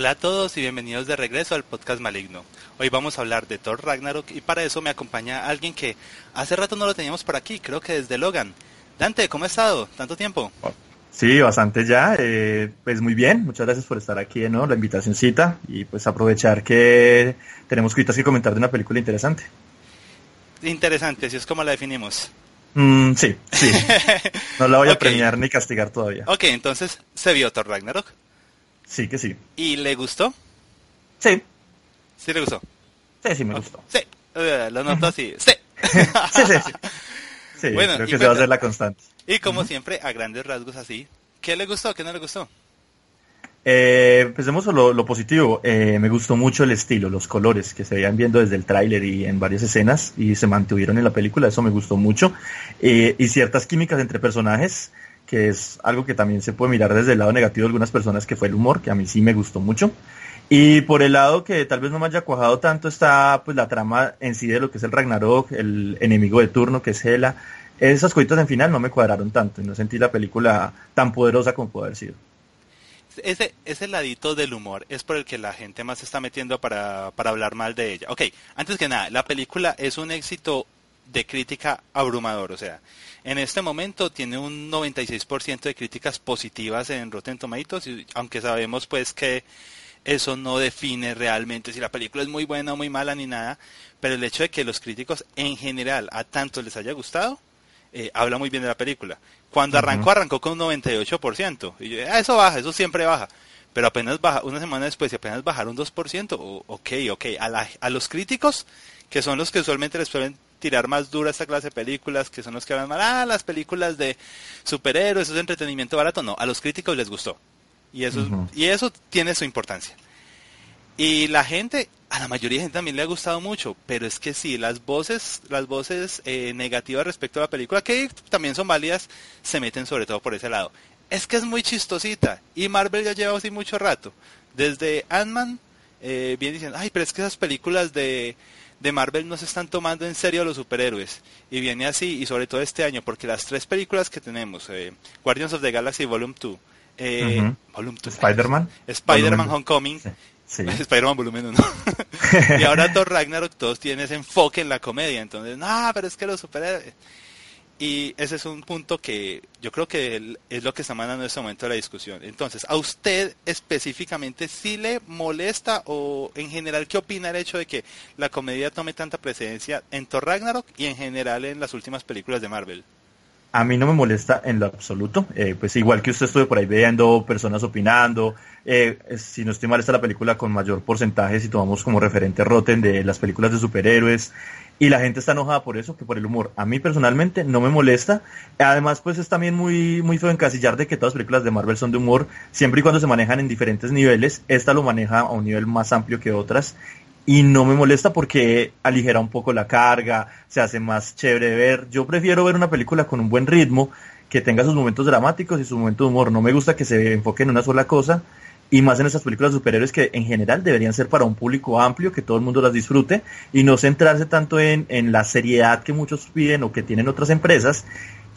Hola a todos y bienvenidos de regreso al podcast Maligno. Hoy vamos a hablar de Thor Ragnarok y para eso me acompaña alguien que hace rato no lo teníamos por aquí, creo que desde Logan. Dante, ¿cómo ha estado? ¿Tanto tiempo? Sí, bastante ya. Eh, pues muy bien, muchas gracias por estar aquí, ¿no? La invitacióncita y pues aprovechar que tenemos cositas que comentar de una película interesante. Interesante, si es como la definimos. Mm, sí, sí. No la voy a premiar ni castigar todavía. Ok, entonces, ¿se vio Thor Ragnarok? Sí, que sí. ¿Y le gustó? Sí. ¿Sí le gustó? Sí, sí me gustó. Sí, eh, lo noto así. Sí. sí, sí, sí. Sí, Bueno, creo que se va a hacer la constante. Y como siempre, a grandes rasgos así, ¿qué le gustó? ¿Qué no le gustó? Eh, empecemos por lo, lo positivo. Eh, me gustó mucho el estilo, los colores que se veían viendo desde el tráiler y en varias escenas y se mantuvieron en la película. Eso me gustó mucho. Eh, y ciertas químicas entre personajes, que es algo que también se puede mirar desde el lado negativo de algunas personas, que fue el humor, que a mí sí me gustó mucho. Y por el lado que tal vez no me haya cuajado tanto está pues la trama en sí de lo que es el Ragnarok, el enemigo de turno que es Hela. Esas cositas en final no me cuadraron tanto y no sentí la película tan poderosa como pudo haber sido. Ese, ese ladito del humor es por el que la gente más se está metiendo para, para hablar mal de ella. Ok, antes que nada, la película es un éxito de crítica abrumador. O sea, en este momento tiene un 96% de críticas positivas en Rotten Tomatoes, y aunque sabemos pues que eso no define realmente si la película es muy buena o muy mala ni nada, pero el hecho de que los críticos en general a tanto les haya gustado, eh, habla muy bien de la película. Cuando arrancó, arrancó con un 98%. Y yo, ah, eso baja, eso siempre baja. Pero apenas baja, una semana después, y apenas bajaron 2%, o- ok, ok. A, la- a los críticos, que son los que usualmente les suelen tirar más dura esta clase de películas, que son los que hablan mal, ah, las películas de superhéroes, eso es entretenimiento barato. No, a los críticos les gustó. Y eso, y eso tiene su importancia. Y la gente, a la mayoría de gente también le ha gustado mucho, pero es que sí, las voces, las voces eh, negativas respecto a la película, que también son válidas, se meten sobre todo por ese lado. Es que es muy chistosita, y Marvel ya lleva así mucho rato. Desde Ant-Man, eh, viene diciendo, ay, pero es que esas películas de, de Marvel no se están tomando en serio a los superhéroes. Y viene así, y sobre todo este año, porque las tres películas que tenemos, eh, Guardians of the Galaxy Volume 2, eh. Volume 2, Spider-Man. Spider-Man Homecoming, Sí. Sí. Spider-Man volumen 1. y ahora Thor Ragnarok todos tienen ese enfoque en la comedia. Entonces, no, pero es que los superhéroes. Y ese es un punto que yo creo que es lo que está mandando en este momento la discusión. Entonces, ¿a usted específicamente sí le molesta o en general qué opina el hecho de que la comedia tome tanta presencia en Thor Ragnarok y en general en las últimas películas de Marvel? A mí no me molesta en lo absoluto. Eh, pues igual que usted estuve por ahí viendo, personas opinando. Eh, si no estoy mal, está la película con mayor porcentaje, si tomamos como referente Rotten de las películas de superhéroes. Y la gente está enojada por eso, que por el humor. A mí personalmente no me molesta. Además, pues es también muy, muy feo encasillar de que todas las películas de Marvel son de humor, siempre y cuando se manejan en diferentes niveles. Esta lo maneja a un nivel más amplio que otras. Y no me molesta porque aligera un poco la carga, se hace más chévere ver. Yo prefiero ver una película con un buen ritmo, que tenga sus momentos dramáticos y sus momentos de humor. No me gusta que se enfoque en una sola cosa. Y más en esas películas superhéroes que en general deberían ser para un público amplio, que todo el mundo las disfrute, y no centrarse tanto en, en la seriedad que muchos piden o que tienen otras empresas,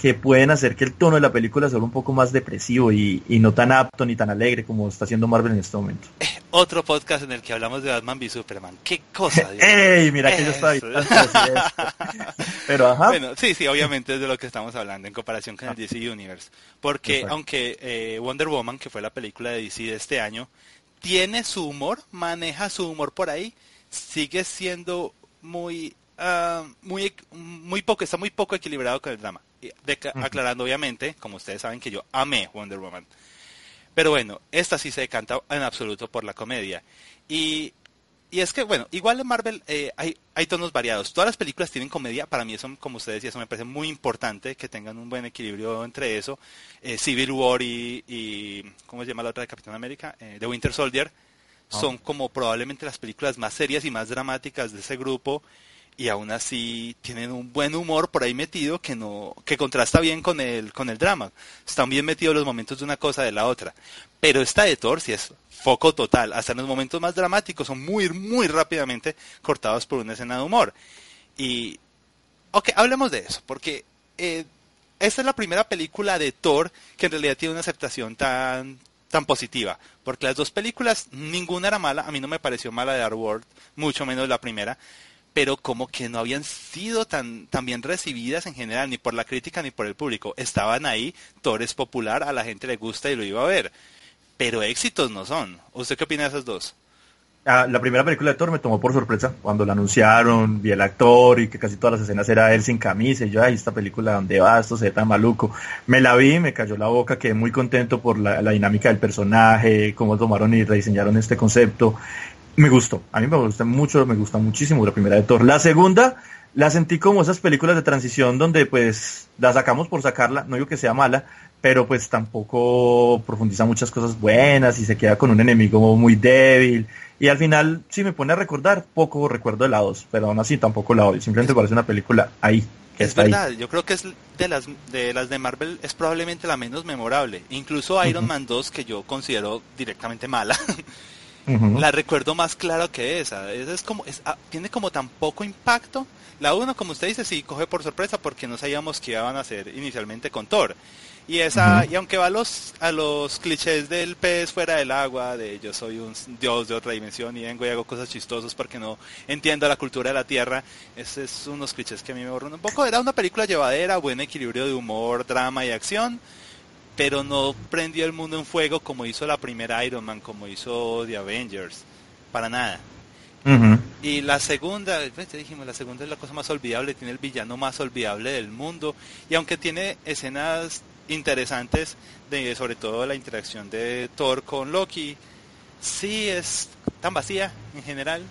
que pueden hacer que el tono de la película sea un poco más depresivo y, y no tan apto ni tan alegre como está haciendo Marvel en este momento. Otro podcast en el que hablamos de Batman v Superman. ¡Qué cosa! ¡Ey! Mira que yo estaba evitando. Pero ajá. Bueno, sí, sí, obviamente es de lo que estamos hablando en comparación con el DC Universe. Porque Exacto. aunque eh, Wonder Woman, que fue la película de DC de este año, tiene su humor, maneja su humor por ahí, sigue siendo muy, ah, muy, muy poco, está muy poco equilibrado con el drama. De-. Aclarando obviamente, como ustedes saben que yo amé Wonder Woman. Pero bueno, esta sí se decanta en absoluto por la comedia. Y, y es que, bueno, igual en Marvel eh, hay, hay tonos variados. Todas las películas tienen comedia. Para mí eso, como ustedes decía, eso me parece muy importante, que tengan un buen equilibrio entre eso. Eh, Civil War y, y, ¿cómo se llama la otra de Capitán América? Eh, The Winter Soldier. Son como probablemente las películas más serias y más dramáticas de ese grupo. Y aún así tienen un buen humor por ahí metido que no que contrasta bien con el con el drama. Están bien metidos los momentos de una cosa de la otra. Pero esta de Thor sí es foco total. Hasta en los momentos más dramáticos son muy muy rápidamente cortados por una escena de humor. Y ok, hablemos de eso, porque eh, esta es la primera película de Thor que en realidad tiene una aceptación tan tan positiva, porque las dos películas, ninguna era mala, a mí no me pareció mala de Dark World, mucho menos la primera, pero como que no habían sido tan, tan bien recibidas en general, ni por la crítica ni por el público. Estaban ahí, Thor es popular, a la gente le gusta y lo iba a ver, pero éxitos no son. ¿Usted qué opina de esas dos? Ah, la primera película de Thor me tomó por sorpresa cuando la anunciaron, vi el actor y que casi todas las escenas era él sin camisa y yo, ay, esta película, ¿dónde va? Esto se ve tan maluco. Me la vi, me cayó la boca, quedé muy contento por la, dinámica del personaje, cómo tomaron y rediseñaron este concepto. Me gustó, a mí me gusta mucho, me gusta muchísimo la primera de Thor. La segunda, la sentí como esas películas de transición donde pues la sacamos por sacarla, no digo que sea mala, pero pues tampoco profundiza muchas cosas buenas y se queda con un enemigo muy débil y al final, si me pone a recordar, poco recuerdo de la 2, pero aún así tampoco la odio. Simplemente parece una película ahí. Que es verdad, yo creo que es de las de las de Marvel es probablemente la menos memorable. Incluso Iron Man 2, que yo considero directamente mala, la recuerdo más claro que esa. Esa es como, es, ah, tiene como tan poco impacto. La 1, como usted dice, sí coge por sorpresa porque no sabíamos que iban a hacer inicialmente con Thor. Y esa, y aunque va a los, a los clichés del pez fuera del agua, de yo soy un dios de otra dimensión y vengo y hago cosas chistosas porque no entiendo la cultura de la tierra, ese es unos clichés que a mí me borran un poco. Era una película llevadera, buen equilibrio de humor, drama y acción, pero no prendió el mundo en fuego como hizo la primera Iron Man, como hizo The Avengers, para nada. Y la segunda, pues, dijimos, la segunda es la cosa más olvidable, tiene el villano más olvidable del mundo. Y aunque tiene escenas interesantes, de, sobre todo la interacción de Thor con Loki. Sí, es tan vacía en general.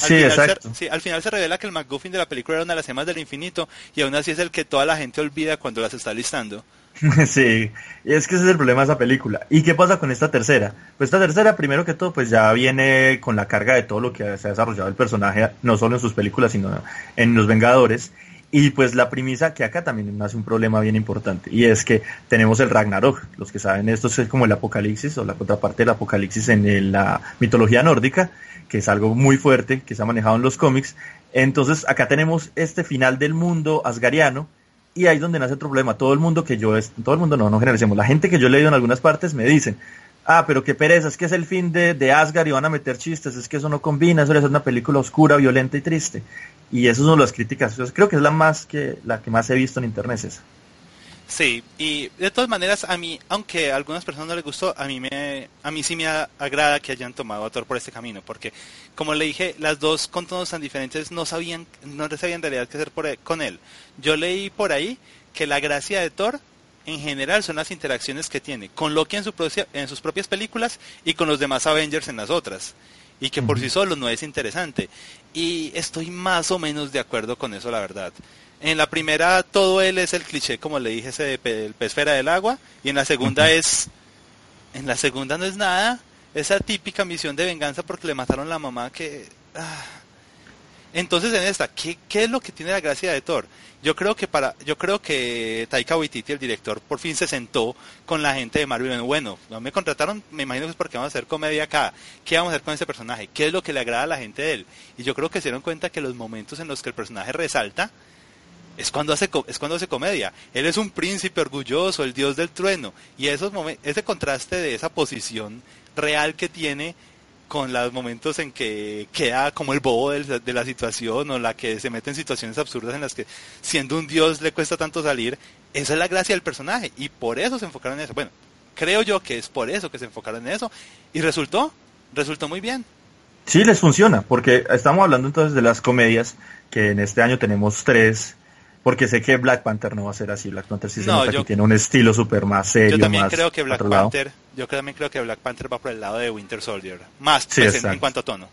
Al, sí, final Se, al final se revela que el McGuffin de la película era una de las gemas del infinito y aún así es el que toda la gente olvida cuando las está listando. Sí, es que ese es el problema de esa película. ¿Y qué pasa con esta tercera? Pues esta tercera, primero que todo, pues ya viene con la carga de todo lo que se ha desarrollado el personaje, no solo en sus películas, sino en Los Vengadores. Y pues la premisa que acá también hace un problema bien importante y es que tenemos el Ragnarok. Los que saben esto es como el apocalipsis o la contraparte del apocalipsis en la mitología nórdica, que es algo muy fuerte que se ha manejado en los cómics. Entonces acá tenemos este final del mundo asgariano y ahí es donde nace otro problema. Todo el mundo que yo, es, todo el mundo no, no generalicemos, la gente que yo he leído en algunas partes me dicen, ah, pero qué pereza, es que es el fin de, de Asgard y van a meter chistes, es que eso no combina, eso es una película oscura, violenta y triste. Y esas son las críticas. creo que es la más que la que más he visto en internet esa. Sí, y de todas maneras a mí, aunque a algunas personas no les gustó, a mí me a mí sí me agrada que hayan tomado a Thor por este camino, porque como le dije, las dos con tonos tan diferentes no sabían no sabían en realidad qué hacer por, e, con él. Yo leí por ahí que la gracia de Thor en general son las interacciones que tiene con Loki en, su, en sus propias películas y con los demás Avengers en las otras y que por sí solo no es interesante. Y estoy más o menos de acuerdo con eso, la verdad. En la primera todo él es el cliché, como le dije, ese de el pez fuera del agua, y en la segunda es, en la segunda no es nada, esa típica misión de venganza porque le mataron la mamá que... Ah. Entonces en esta, ¿qué, ¿qué es lo que tiene la gracia de Thor? Yo creo que para, yo creo que Taika Waititi, el director, por fin se sentó con la gente de Marvel. Bueno, no me contrataron, me imagino que es porque vamos a hacer comedia acá. ¿Qué vamos a hacer con ese personaje? ¿Qué es lo que le agrada a la gente de él? Y yo creo que se dieron cuenta que los momentos en los que el personaje resalta es cuando hace es cuando hace comedia. Él es un príncipe orgulloso, el dios del trueno y esos ese contraste de esa posición real que tiene con los momentos en que queda como el bobo de la situación o la que se mete en situaciones absurdas en las que siendo un dios le cuesta tanto salir, esa es la gracia del personaje y por eso se enfocaron en eso. Bueno, creo yo que es por eso que se enfocaron en eso y resultó, resultó muy bien. Sí, les funciona, porque estamos hablando entonces de las comedias, que en este año tenemos tres, porque sé que Black Panther no va a ser así. Black Panther sí se nota que tiene un estilo súper más serio. Yo también creo que Black Panther, yo también creo que Black Panther va por el lado de Winter Soldier, más pues, en, cuanto a tono.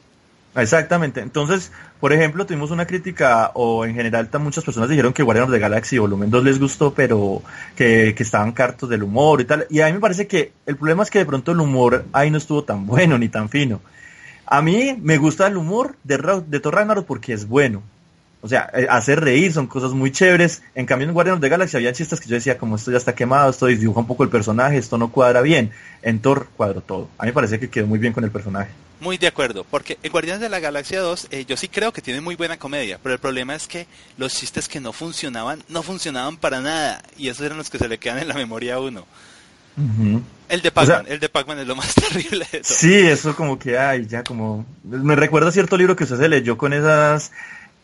Exactamente. Entonces, por ejemplo, tuvimos una crítica, o en general muchas personas dijeron que Guardians of the Galaxy Volumen 2 les gustó, pero que, que estaban cartos del humor y tal. Y a mí me parece que el problema es que de pronto el humor ahí no estuvo tan bueno ni tan fino. A mí me gusta el humor de, de Thor Ragnarok porque es bueno. O sea, eh, hacer reír son cosas muy chéveres. En cambio, en Guardians of the Galaxy había chistes que yo decía, como esto ya está quemado, esto dibuja un poco el personaje, esto no cuadra bien. En Thor cuadro todo. A mí me parece que quedó muy bien con el personaje. Muy de acuerdo, porque en Guardianes de la Galaxia 2 eh, yo sí creo que tiene muy buena comedia, pero el problema es que los chistes que no funcionaban, no funcionaban para nada, y esos eran los que se le quedan en la memoria a uno. El de Pac-Man, el de Pac-Man es lo más terrible de todo. Sí, eso como que, ay, ya como... Me recuerda cierto libro que usted se leyó con esas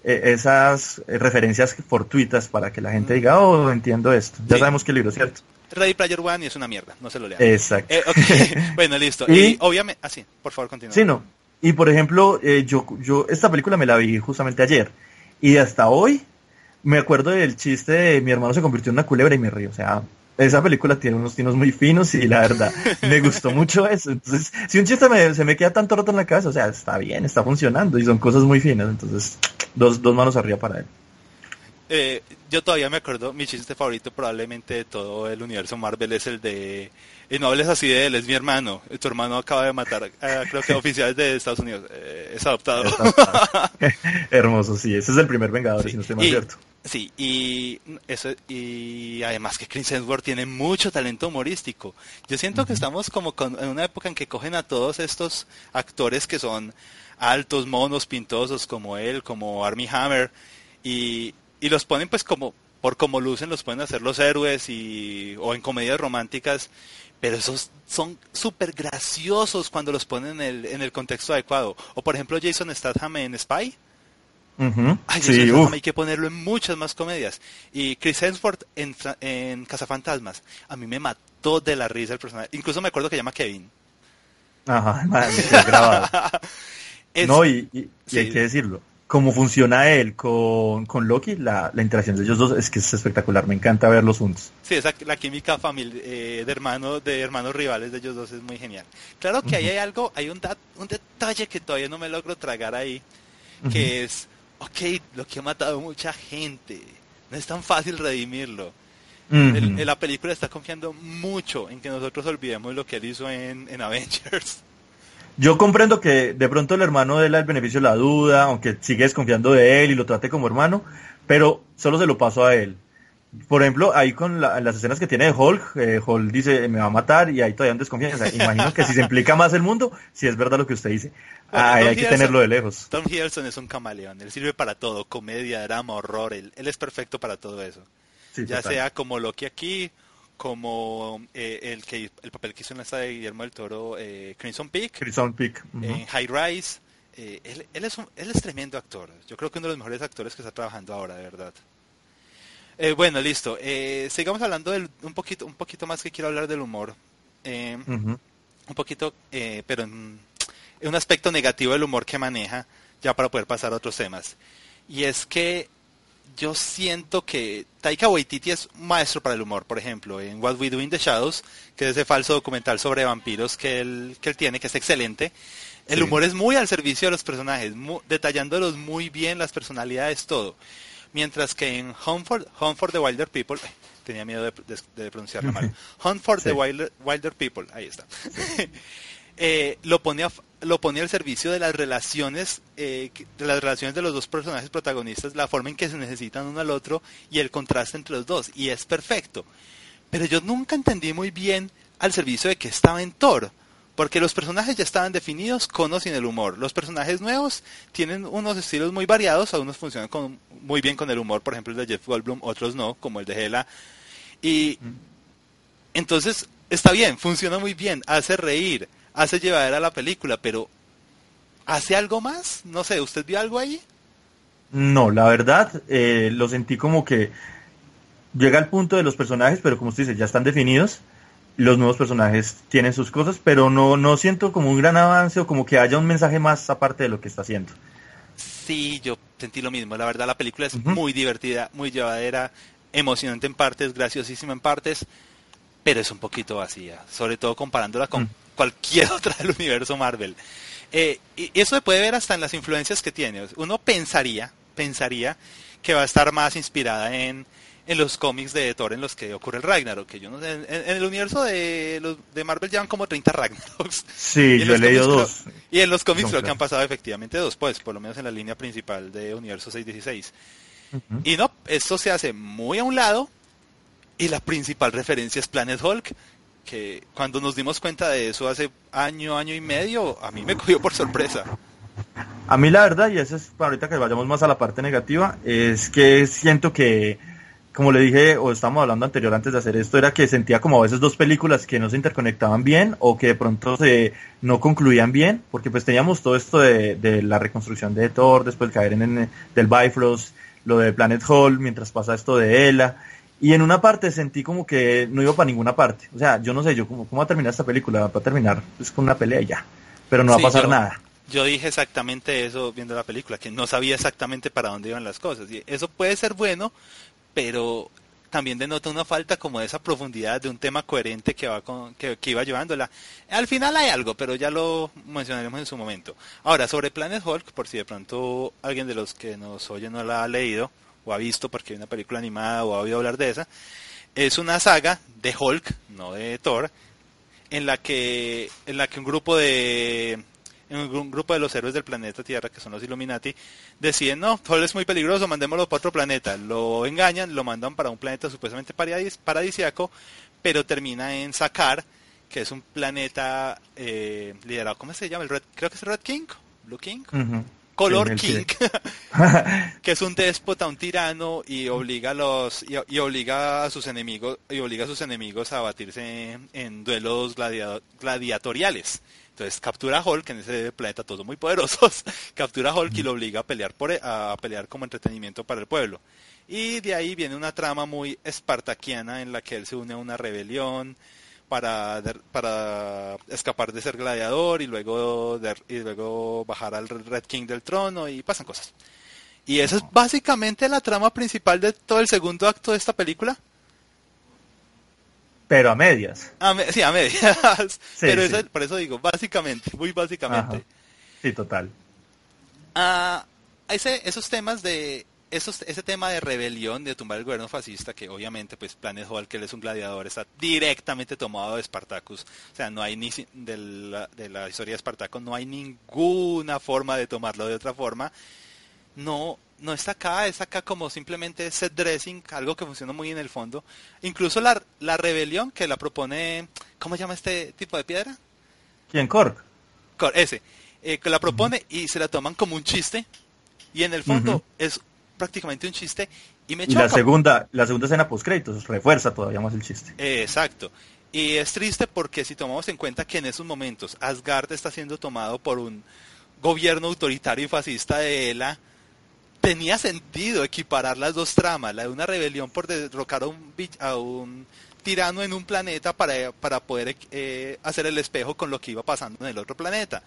esas referencias fortuitas para que la gente diga, oh, entiendo esto. Ya sabemos qué libro, ¿cierto? Ready Player One y es una mierda, no se lo lea. Exacto. Eh, bueno, listo. Y, obviamente, así, ah, por favor, continúa. Sí, no. Y por ejemplo, eh, yo, yo esta película me la vi justamente ayer y hasta hoy me acuerdo del chiste de mi hermano se convirtió en una culebra y me río. O sea, esa película tiene unos tinos muy finos y la verdad me gustó mucho eso. Entonces, si un chiste me, se me queda tanto roto en la cabeza, o sea, está bien, está funcionando y son cosas muy finas. Entonces, dos, dos manos arriba para él. Eh, yo todavía me acuerdo, mi chiste favorito probablemente de todo el universo Marvel es el de, y no hables así de él, es mi hermano, tu hermano acaba de matar, creo que oficiales de Estados Unidos, eh, es adoptado. Hermoso, sí, ese es el primer Vengador, si no estoy más cierto. Sí, y eso y además que Chris Hemsworth tiene mucho talento humorístico. Yo siento que estamos como en una época en que cogen a todos estos actores que son altos, monos, pintosos como él, como Army Hammer y, y los ponen pues como por como lucen los pueden hacer los héroes y o en comedias románticas, pero esos son súper graciosos cuando los ponen en el, en el contexto adecuado. O por ejemplo Jason Statham en Spy hay que ponerlo en muchas más comedias. Y Chris Hemsworth en, en Cazafantasmas, a mí me mató de la risa el personaje. Incluso me acuerdo que llama Kevin. Ajá, grabado. no, y, hay que decirlo. Cómo funciona él con, Loki, la, interacción de ellos dos es que es espectacular. Me encanta verlos juntos. Sí, esa, la química familia, eh, de hermanos de hermanos rivales de ellos dos es muy genial. Claro que ahí hay algo, hay un, un detalle que todavía no me logro tragar ahí, que es ok, lo que ha matado mucha gente, no es tan fácil redimirlo. la película está confiando mucho en que nosotros olvidemos lo que él hizo en, Avengers. Yo comprendo que de pronto el hermano de él el beneficio de la duda, aunque sigue desconfiando de él y lo trate como hermano, pero solo se lo pasó a él. Por ejemplo, ahí con las escenas que tiene de Hulk, eh, Hulk dice me va a matar y ahí todavía no desconfianza. Imagino que si se implica más el mundo, si es verdad lo que usted dice, hay que tenerlo de lejos. Tom Hiddleston es un camaleón, él sirve para todo, comedia, drama, horror, él, es perfecto para todo eso. ya sea como Loki aquí, como eh, el que el papel que hizo en la de Guillermo del Toro, eh, Crimson Peak, Crimson Peak. en High Rise. él, él, es él es tremendo actor, yo creo que uno de los mejores actores que está trabajando ahora, de verdad. Eh, bueno, listo. Eh, sigamos hablando del, un poquito, un poquito más que quiero hablar del humor. Eh, un poquito, pero en, un aspecto negativo del humor que maneja, ya para poder pasar a otros temas. Y es que yo siento que Taika Waititi es un maestro para el humor, por ejemplo, en What We Do in the Shadows, que es ese falso documental sobre vampiros que él, que él tiene, que es excelente. El humor es muy al servicio de los personajes, detallándolos muy bien, las personalidades, todo. Mientras que en Home for, Home for the Wilder People, tenía miedo de, pronunciarlo mal, Home for the Wilder, People, ahí está, eh, lo ponía lo ponía al servicio de las relaciones eh, de las relaciones de los dos personajes protagonistas, la forma en que se necesitan uno al otro y el contraste entre los dos, y es perfecto. Pero yo nunca entendí muy bien al servicio de que estaba en Thor. Porque los personajes ya estaban definidos con o sin el humor. Los personajes nuevos tienen unos estilos muy variados, algunos funcionan con, muy bien con el humor, por ejemplo el de Jeff Goldblum, otros no, como el de Hela. Y entonces está bien, funciona muy bien, hace reír, hace llevar a la película, pero ¿hace algo más? No sé, ¿usted vio algo ahí? No, la verdad, eh, lo sentí como que llega al punto de los personajes, pero como usted dice, ya están definidos los nuevos personajes tienen sus cosas, pero no, no siento como un gran avance o como que haya un mensaje más aparte de lo que está haciendo. Sí, yo sentí lo mismo. La verdad, la película es muy divertida, muy llevadera, emocionante en partes, graciosísima en partes, pero es un poquito vacía, sobre todo comparándola con mm. Cualquier otra del universo Marvel. Eh, y eso se puede ver hasta en las influencias que tiene. Uno pensaría, pensaría que va a estar más inspirada en en los cómics de Thor en los que ocurre el Ragnarok. Que yo no en, el universo de, los, de Marvel llevan como 30 Ragnaroks. Sí, yo he leído dos. y en los cómics creo que han pasado efectivamente dos, pues, por lo menos en la línea principal de Universo 616. Y no, esto se hace muy a un lado y la principal referencia es Planet Hulk, que cuando nos dimos cuenta de eso hace año, año y medio, a mí me cogió por sorpresa. A mí la verdad, y eso es para ahorita que vayamos más a la parte negativa, es que siento que como le dije, o estábamos hablando anterior antes de hacer esto, era que sentía como a veces dos películas que no se interconectaban bien o que de pronto se no concluían bien, porque pues teníamos todo esto de, de la reconstrucción de Thor, después caer en, en del Bifrost, lo de Planet Hall, mientras pasa esto de Ella, y en una parte sentí como que no iba para ninguna parte. O sea, yo no sé, yo cómo, cómo va a terminar esta película, va a terminar pues, con una pelea y ya, pero no va a pasar nada. Yo dije exactamente eso viendo la película, que no sabía exactamente para dónde iban las cosas. Y eso puede ser bueno, pero también denota una falta como de esa profundidad de un tema coherente que va con, que, iba llevándola. Al final hay algo, pero ya lo mencionaremos en su momento. Ahora, sobre Planet Hulk, por si de pronto alguien de los que nos oye no la ha leído o ha visto porque hay una película animada o ha oído hablar de esa, es una saga de Hulk, no de Thor, en la que en la que un grupo de un grupo de los héroes del planeta Tierra, que son los Illuminati, deciden, no, Thor es muy peligroso, mandémoslo para otro planeta. Lo engañan, lo mandan para un planeta supuestamente paradis paradisiaco, pero termina en Sakar, que es un planeta eh, liderado, ¿cómo se llama? El Red, creo que es Red King, Blue King. Color King, que es un déspota, un tirano y obliga a los y, obliga a sus enemigos y obliga a sus enemigos a batirse en, duelos gladiatoriales. Entonces captura a Hulk en ese planeta todos muy poderosos, captura a Hulk y lo obliga a pelear por e, a pelear como entretenimiento para el pueblo. Y de ahí viene una trama muy espartaquiana en la que él se une a una rebelión para, para escapar de ser gladiador y luego y luego bajar al Red King del trono y pasan cosas. Y esa es básicamente la trama principal de todo el segundo acto de esta película pero a medias. sí, a medias. pero por eso digo, básicamente, muy básicamente. Sí, total. Ah, ese, esos temas de esos, ese tema de rebelión, de tumbar el gobierno fascista, que obviamente pues Planet Hulk, que él es un gladiador, está directamente tomado de Spartacus. O sea, no hay ni de la, de la historia de Spartacus, no hay ninguna forma de tomarlo de otra forma. No, no está acá, es acá como simplemente set dressing, algo que funciona muy en el fondo. Incluso la, la rebelión que la propone, ¿cómo se llama este tipo de piedra? ¿Quién? Korg. Korg, ese. Eh, que la propone y se la toman como un chiste. Y en el fondo es prácticamente un chiste. Y me la segunda, la segunda escena post créditos refuerza todavía más el chiste. exacto. Y es triste porque si tomamos en cuenta que en esos momentos Asgard está siendo tomado por un gobierno autoritario y fascista de ELA, tenía sentido equiparar las dos tramas, la de una rebelión por derrocar a un, a un tirano en un planeta para, para poder eh, hacer el espejo con lo que iba pasando en el otro planeta.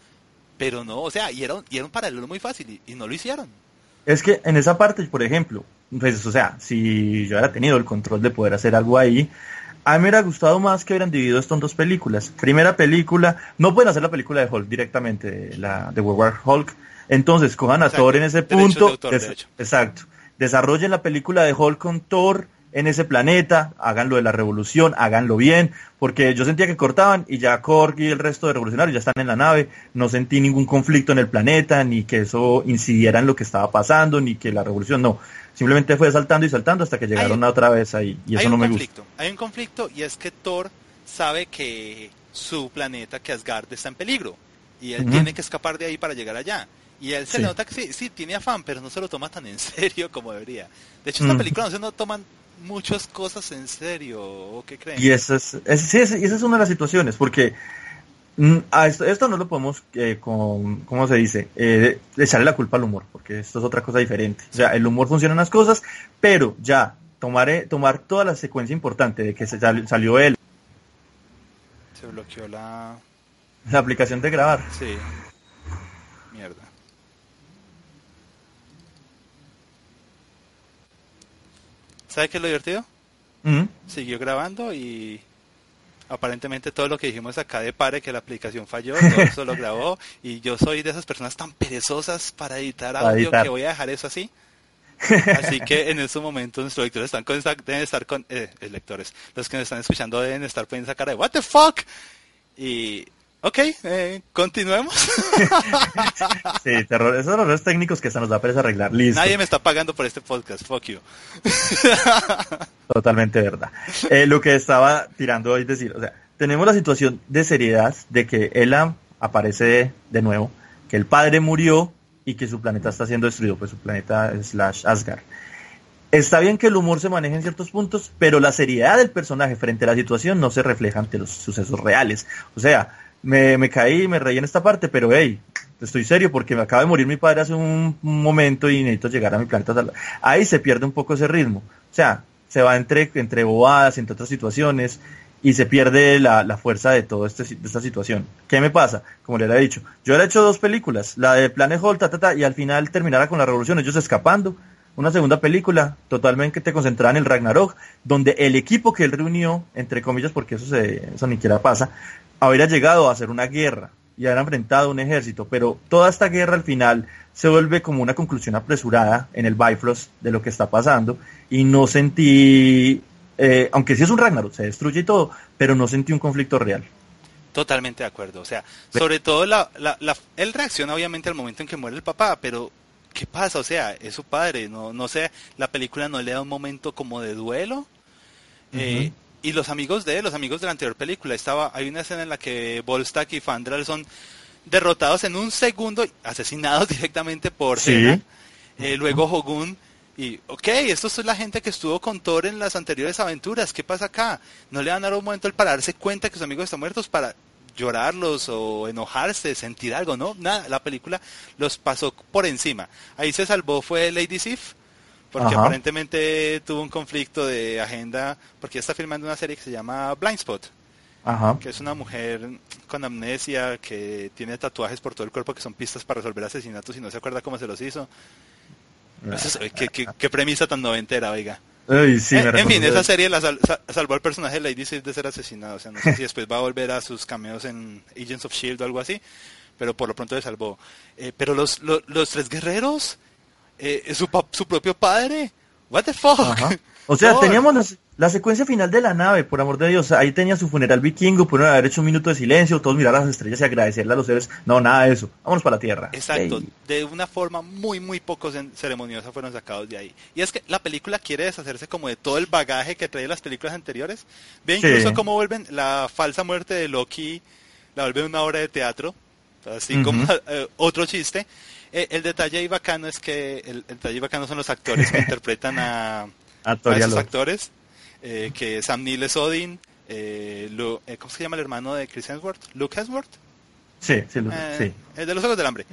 Pero no, o sea, y era, y era un paralelo muy fácil y, no lo hicieron. Es que en esa parte, por ejemplo, pues, o sea, si yo hubiera tenido el control de poder hacer algo ahí, a mí me hubiera gustado más que hubieran dividido esto en dos películas. Primera película, no pueden hacer la película de Hulk directamente, la de World War Hulk, entonces, cojan a Thor en ese punto. exacto. Desarrollen la película de Hulk con Thor en ese planeta, háganlo de la revolución, háganlo bien, porque yo sentía que cortaban y ya Korg y el resto de revolucionarios ya están en la nave, no sentí ningún conflicto en el planeta, ni que eso incidiera en lo que estaba pasando, ni que la revolución, no, simplemente fue saltando y saltando hasta que llegaron otra vez ahí, y eso no me gusta. Hay un conflicto y es que Thor sabe que su planeta, que Asgard, está en peligro, y él tiene que escapar de ahí para llegar allá. Y él se nota que sí, sí, tiene afán, pero no se lo toma tan en serio como debería. De hecho, esta mm. película no se no toman muchas cosas en serio, ¿o qué creen? Y esa es, esa es una de las situaciones, porque mm, a esto, no lo podemos, eh, con, ¿cómo se dice? Eh, echarle la culpa al humor, porque esto es otra cosa diferente. O sea, el humor funciona en las cosas, pero ya, tomar, tomar toda la secuencia importante de que se salió él. Se bloqueó la... La aplicación de grabar. Sí. Mierda. ¿Sabes qué es lo divertido? Siguió grabando y aparentemente todo lo que dijimos acá de pare que la aplicación falló, todo eso lo grabó y yo soy de esas personas tan perezosas para editar audio que voy a dejar eso así. Así que en estos momentos nuestros lectores están con, deben estar con eh, lectores, los que nos están escuchando deben estar poniendo esa cara de what the fuck y Ok, eh, continuemos. sí, terror, esos errores técnicos que se nos da pereza arreglar. Listo. Nadie me está pagando por este podcast, fuck you. Totalmente verdad. Eh, lo que estaba tirando hoy decir, o sea, tenemos la situación de seriedad de que Ella aparece de nuevo, que el padre murió y que su planeta está siendo destruido, pues su planeta slash Asgard. Está bien que el humor se maneje en ciertos puntos, pero la seriedad del personaje frente a la situación no se refleja ante los sucesos reales. O sea, me, caí, me reí en esta parte, pero hey, estoy serio porque me acaba de morir mi padre hace un, momento y necesito llegar a mi planeta. Ahí se pierde un poco ese ritmo. O sea, se va entre, entre bobadas, entre otras situaciones, y se pierde la, la fuerza de toda este, esta situación. ¿Qué me pasa? Como le he dicho, yo he hecho dos películas, la de Planet Hall, ta, ta, ta, y al final terminara con la revolución, ellos escapando, una segunda película totalmente te concentrada en el Ragnarok, donde el equipo que él reunió, entre comillas, porque eso, se, eso ni siquiera pasa, habría llegado a hacer una guerra y haber enfrentado un ejército, pero toda esta guerra al final se vuelve como una conclusión apresurada en el Bifrost de lo que está pasando y no sentí, eh, aunque sí es un Ragnarok, se destruye y todo, pero no sentí un conflicto real. Totalmente de acuerdo, o sea, sobre todo la, la, él reacciona obviamente al momento en que muere el papá, pero ¿qué pasa? O sea, es su padre, no, no sé, la película no le da un momento como de duelo. Eh, y los amigos de él, los amigos de la anterior película, estaba, hay una escena en la que Volstack y Fandral son derrotados en un segundo, asesinados directamente por sí. Eh, luego Hogun y, ok, esto es la gente que estuvo con Thor en las anteriores aventuras, ¿qué pasa acá? No le van a dar un momento el para darse cuenta que sus amigos están muertos para llorarlos o enojarse, sentir algo, ¿no? Nada, la película los pasó por encima. Ahí se salvó fue Lady Sif, porque aparentemente tuvo un conflicto de agenda, porque está filmando una serie que se llama Blind Spot, que es una mujer con amnesia que tiene tatuajes por todo el cuerpo que son pistas para resolver asesinatos y no se acuerda cómo se los hizo. qué, premisa tan noventera, oiga. en, fin, esa serie la salvó al personaje de Lady Sif de ser asesinado. O sea, no sé si después va a volver a sus cameos en Agents of Shield o algo así, pero por lo pronto le salvó. Eh, pero los, los, tres guerreros, eh, su, su propio padre, what the fuck. O sea, teníamos la secuencia final de la nave, por amor de Dios, ahí tenía su funeral vikingo, pudieron haber hecho un minuto de silencio, todos mirar a las estrellas y agradecerle a los seres. No, nada de eso. Vámonos para la Tierra. Exacto. De una forma muy, muy poco ceremoniosa fueron sacados de ahí. Y es que la película quiere deshacerse como de todo el bagaje que trae las películas anteriores. Ve incluso cómo vuelven la falsa muerte de Loki, la vuelven una obra de teatro, así como eh, otro chiste. Eh, el detalle ahí bacano es que el, detalle bacano son los actores que interpretan a, a, esos actores eh, que Sam Neill es Odin, eh, eh, ¿cómo se llama el hermano de Chris Hemsworth? Luke Hemsworth. Sí, sí, sí. El de los Ojos del Hambre.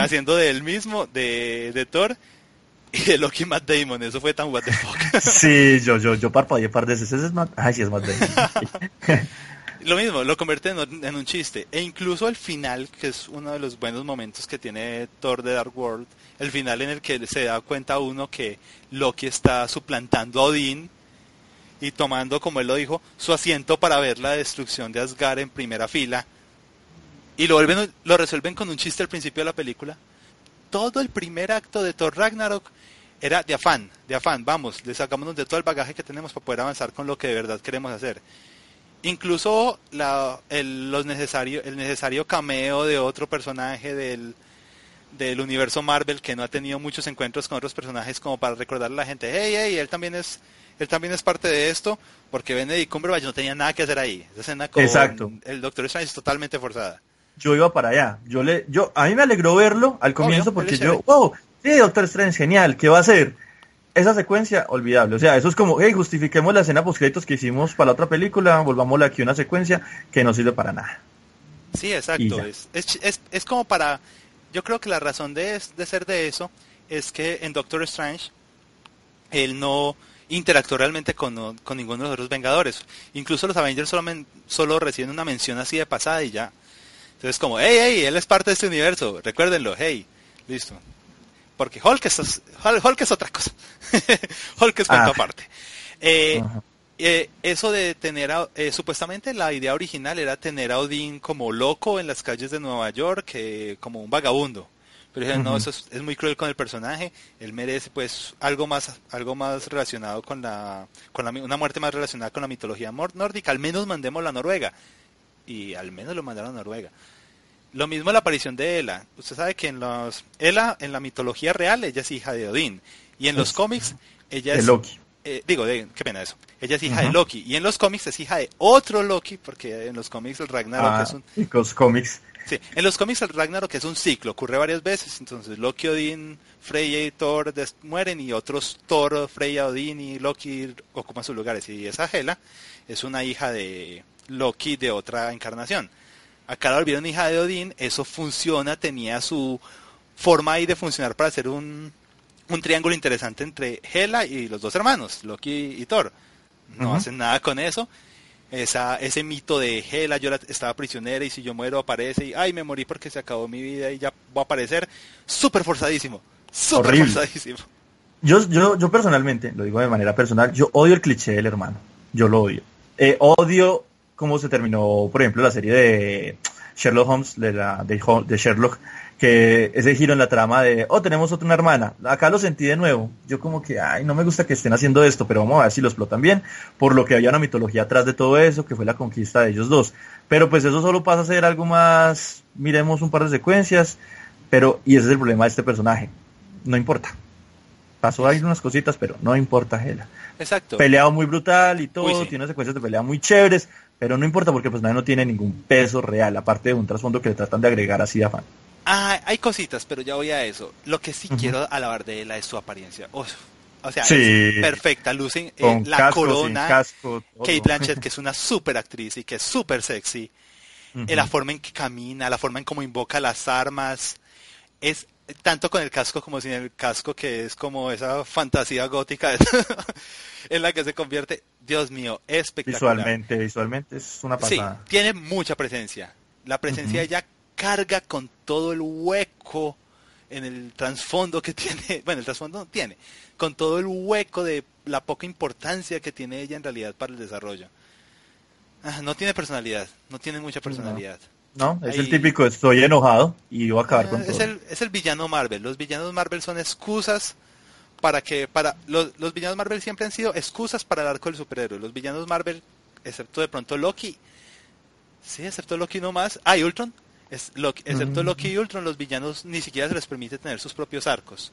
Haciendo de él mismo, de, de Thor, y de Loki Matt Damon, eso fue tan what the fuck. sí, yo, yo, yo parpadeé par de veces, es Matt, ay sí es Matt Damon. Lo mismo, lo convierte en, un chiste. E incluso al final, que es uno de los buenos momentos que tiene Thor de Dark World, el final en el que se da cuenta uno que Loki está suplantando a Odín y tomando, como él lo dijo, su asiento para ver la destrucción de Asgard en primera fila. Y lo, vuelven, lo resuelven con un chiste al principio de la película. Todo el primer acto de Thor Ragnarok era de afán, de afán, vamos, le de todo el bagaje que tenemos para poder avanzar con lo que de verdad queremos hacer. Incluso la, el, los necesario, el necesario cameo de otro personaje del, del universo Marvel que no ha tenido muchos encuentros con otros personajes como para recordarle a la gente, hey, hey, él también es él también es parte de esto, porque Benedict Cumberbatch no tenía nada que hacer ahí. Esa escena con Exacto. el Doctor Strange es totalmente forzada. Yo iba para allá. Yo le, yo, a mí me alegró verlo al comienzo porque yo, wow, sí, Doctor Strange, genial, ¿qué va a hacer? Esa secuencia, olvidable. O sea, eso es como, hey, justifiquemos la escena post que hicimos para la otra película, volvámosle aquí una secuencia que no sirve para nada. Sí, exacto. Es, es, es, como para, yo creo que la razón de, de ser de eso es que en Doctor Strange él no interactuó realmente con, ninguno de los otros Vengadores. Incluso los Avengers solo, solo reciben una mención así de pasada y ya. Entonces como, hey, hey, él es parte de este universo, recuérdenlo, hey, listo. Porque Hulk es, Hulk es otra cosa. Hulk es cuento ah. aparte. Eh, eh, eso de tener, eh, supuestamente la idea original era tener a Odín como loco en las calles de Nueva York, como un vagabundo. Pero dije, no, eso es, muy cruel con el personaje, él merece pues algo más algo más relacionado con la con la, una muerte más relacionada con la mitología nórdica, al menos mandemos la Noruega. Y al menos lo mandaron a Noruega. Lo mismo la aparición de Ela. Usted sabe que en los Ela en la mitología real ella es hija de Odín y en los cómics ella es Loki. eh, digo, de, qué pena eso. Ella es hija de Loki. Y en los cómics es hija de otro Loki, porque en los cómics el Ragnarok Ah, es un... Los cómics. Sí, en los cómics el Ragnarok es un ciclo, ocurre varias veces. Entonces Loki, Odín, Freya y Thor des- mueren y otros Thor, Freya, Odín y Loki ocupan sus lugares. Y esa Hela es una hija de Loki de otra encarnación. Acá la volvieron hija de Odín, eso funciona, tenía su forma ahí de funcionar para hacer un, un triángulo interesante entre Hela y los dos hermanos, Loki y Thor. No hacen nada con eso. Esa, ese mito de Hela, yo la- estaba prisionera y si yo muero aparece y ay me morí porque se acabó mi vida y ya voy a aparecer. Súper forzadísimo. Súper forzadísimo. Yo, yo, yo personalmente, lo digo de manera personal, yo odio el cliché del hermano. Yo lo odio. Eh, odio cómo se terminó, por ejemplo, la serie de Sherlock Holmes, de, la, de, Ho- de Sherlock, que ese giro en la trama de, oh, tenemos otra hermana. Acá lo sentí de nuevo. Yo como que, ay, no me gusta que estén haciendo esto, pero vamos a ver si lo explotan bien, por lo que había una mitología atrás de todo eso, que fue la conquista de ellos dos. Pero pues eso solo pasa a ser algo más, miremos un par de secuencias, pero, y ese es el problema de este personaje. No importa. Pasó ahí unas cositas, pero no importa, Hela. Exacto. Peleado muy brutal y todo, Uy, sí. tiene unas secuencias de pelea muy chéveres, pero no importa porque pues no tiene ningún peso real, aparte de un trasfondo que le tratan de agregar así de afán. Ah, hay cositas, pero ya voy a eso. Lo que sí quiero alabar de Ela es su apariencia. Uf, o sea, Sí. es perfecta. Lucen eh, la casco, corona. casco. Kate Blanchett, que es una super actriz y que es súper sexy. Ujú. eh, la forma en que camina, la forma en cómo invoca las armas, es tanto con el casco como sin el casco, que es como esa fantasía gótica en la que se convierte. Dios mío, espectacular. Visualmente, visualmente es una Sí, pasada. tiene mucha presencia. La presencia de Ujú. ella carga con todo el hueco en el trasfondo que tiene, bueno, el trasfondo no tiene, con todo el hueco de la poca importancia que tiene ella en realidad para el desarrollo. Ah, no tiene personalidad, no tiene mucha personalidad. ¿No? Es Ahí- el típico estoy enojado y voy a acabar Ah, con es, todo. el, es el villano Marvel. Los villanos Marvel son excusas para que, para, los, los villanos Marvel siempre han sido excusas para el arco del superhéroe. Los villanos Marvel, excepto de pronto Loki, sí, excepto Loki no más. Ah, y Ultron, es Loki, excepto Mm. Loki y Ultron, los villanos ni siquiera se les permite tener sus propios arcos.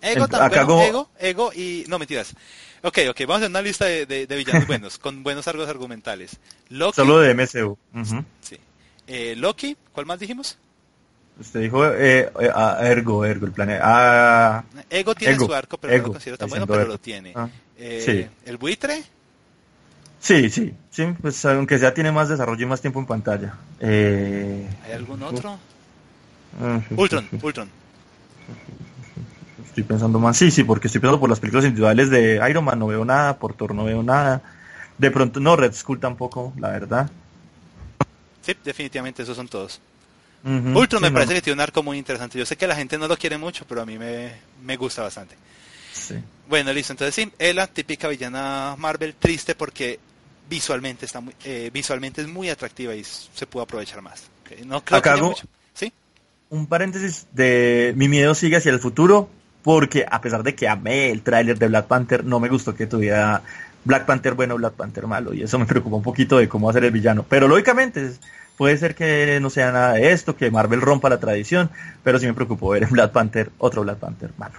Ego El- también, como- Ego, Ego y... No, mentiras. Ok, ok, vamos a hacer una lista de, de- de villanos buenos, con buenos arcos argumentales. Loki, Solo de MCU. Sí. Eh, Loki, ¿cuál más dijimos? Usted dijo eh, eh, ah, Ergo, Ergo, el planeta. Ah, Ego tiene su arco, pero no lo considero tan bueno, pero lo tiene. Ah, Eh, sí. El buitre, sí, sí, sí, pues aunque sea tiene más desarrollo y más tiempo en pantalla. Eh, ¿hay algún otro? ah, Ultron, Ultron. Estoy pensando más, sí, sí, porque estoy pensando por las películas individuales de Iron Man, no veo nada, por Thor no veo nada. De pronto, no, Red Skull tampoco, la verdad. Sí, definitivamente esos son todos. Ujú, Ultron sí, me no, parece que tiene un arco muy interesante. Yo sé que la gente no lo quiere mucho, pero a mí me, me gusta bastante. sí. Bueno, listo. Entonces sí, Ella, típica villana Marvel, triste porque visualmente está muy, eh, visualmente es muy atractiva y se puede aprovechar más. No creo Acá que mucho. ¿Sí? Un paréntesis de mi miedo sigue hacia el futuro, porque a pesar de que amé el tráiler de Black Panther, no me gustó que tuviera Black Panther bueno, Black Panther malo, y eso me preocupa un poquito de cómo ser el villano. Pero lógicamente, puede ser que no sea nada de esto, que Marvel rompa la tradición, pero sí me preocupó ver en Black Panther otro Black Panther malo.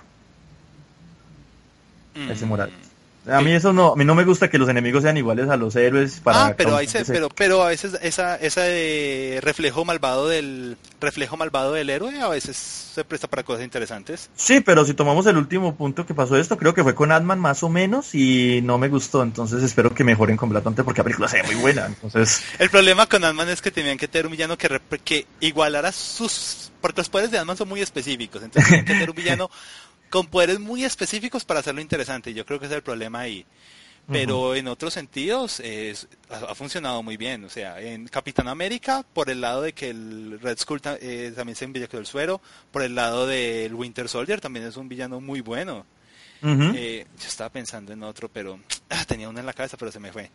Ese Mm. Morales. A mí eso no, a mí no me gusta que los enemigos sean iguales a los héroes para ah, pero ahí se, ese- pero, pero a veces esa, esa eh, reflejo malvado del reflejo malvado del héroe a veces se presta para cosas interesantes. Sí, pero si tomamos el último punto que pasó esto, creo que fue con Ant-Man más o menos y no me gustó, entonces espero que mejoren con Black Panther porque la película se ve muy buena, entonces El problema con Ant-Man es que tenían que tener un villano que, que igualara sus... Porque los poderes de Ant-Man son muy específicos, entonces tenían que tener un villano con poderes muy específicos para hacerlo interesante. Yo creo que ese es el problema ahí. Pero en otros sentidos es- ha, ha funcionado muy bien. O sea, en Capitán América, por el lado de que el Red Skull ta- eh, también se envió el suero, por el lado del Winter Soldier también es un villano muy bueno. Eh, yo estaba pensando en otro, pero ah, tenía uno en la cabeza, pero se me fue.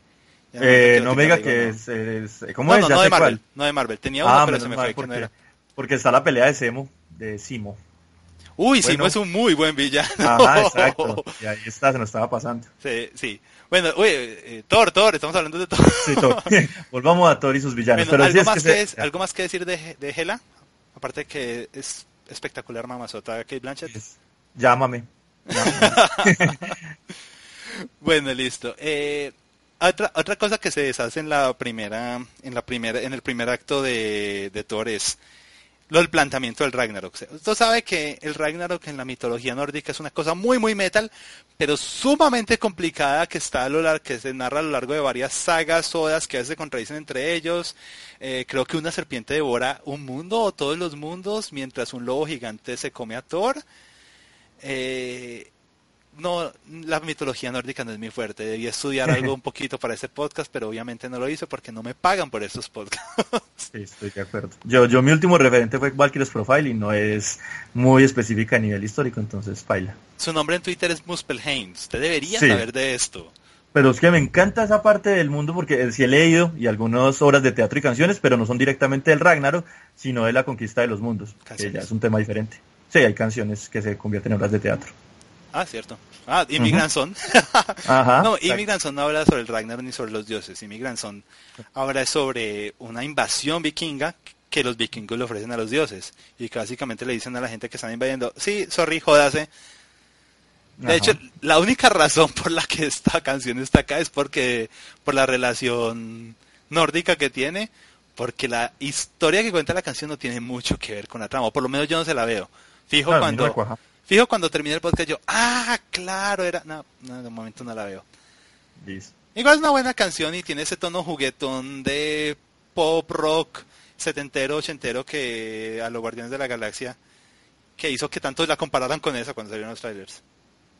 Ya Eh, no me diga tal, que es, es- ¿cómo no, es? no, no de Marvel, cuál. no de Marvel. Tenía uno, Ah, pero se me fue que no porque, era. porque está la pelea de Semo, de Simo. Uy, Bueno. Simo es un muy buen villano. Ajá, exacto. Y ahí está, se nos estaba pasando. Sí, sí. Bueno, uy, eh, Thor, Thor, estamos hablando de Thor. Sí, Volvamos a Thor y sus villanos. Bueno, pero sí ¿algo, es más que que se- es- ¿Algo más que decir de, de Hela? Aparte que es espectacular mamazota Kate Blanchett. es- Llámame. bueno, listo. Eh, otra, otra cosa que se deshace en la primera, en la primera, en el primer acto de, de Thor es lo del planteamiento del Ragnarok. Usted sabe que el Ragnarok en la mitología nórdica es una cosa muy, muy metal, pero sumamente complicada que está a lo largo, que se narra a lo largo de varias sagas, odas que a veces se contradicen entre ellos. Eh, creo que una serpiente devora un mundo o todos los mundos, mientras un lobo gigante se come a Thor. Eh, no, la mitología nórdica no es muy fuerte. Debí estudiar algo un poquito para ese podcast, pero obviamente no lo hice porque no me pagan por esos podcasts. Sí, estoy de acuerdo. Yo, yo mi último referente fue Valkyrie's Profile y no es muy específica a nivel histórico, entonces paila. Su nombre en Twitter es Muspelheim. Usted debería saber de esto. Pero es que me encanta esa parte del mundo porque sí he leído y algunas obras de teatro y canciones, pero no son directamente del Ragnarok, sino de la conquista de los mundos, que ya es un tema diferente. Sí, hay canciones que se convierten en obras de teatro. Ah, cierto. Ah, Immigranson. Ajá. no, Immigranson no habla sobre el Ragnar ni sobre los dioses. Immigranson habla sobre una invasión vikinga que los vikingos le ofrecen a los dioses. Y que básicamente le dicen a la gente que están invadiendo, sí, sorry, jódase. De hecho, la única razón por la que esta canción está acá es porque por la relación nórdica que tiene, porque la historia que cuenta la canción no tiene mucho que ver con la trama, o por lo menos yo no se la veo. Fijo cuando Fijo, cuando terminé el podcast yo, ah, claro, era... No, no de momento no la veo. Igual es una buena canción y tiene ese tono juguetón de pop rock setentero, ochentero que a los Guardianes de la Galaxia, que hizo que tanto la compararan con esa cuando salieron los trailers.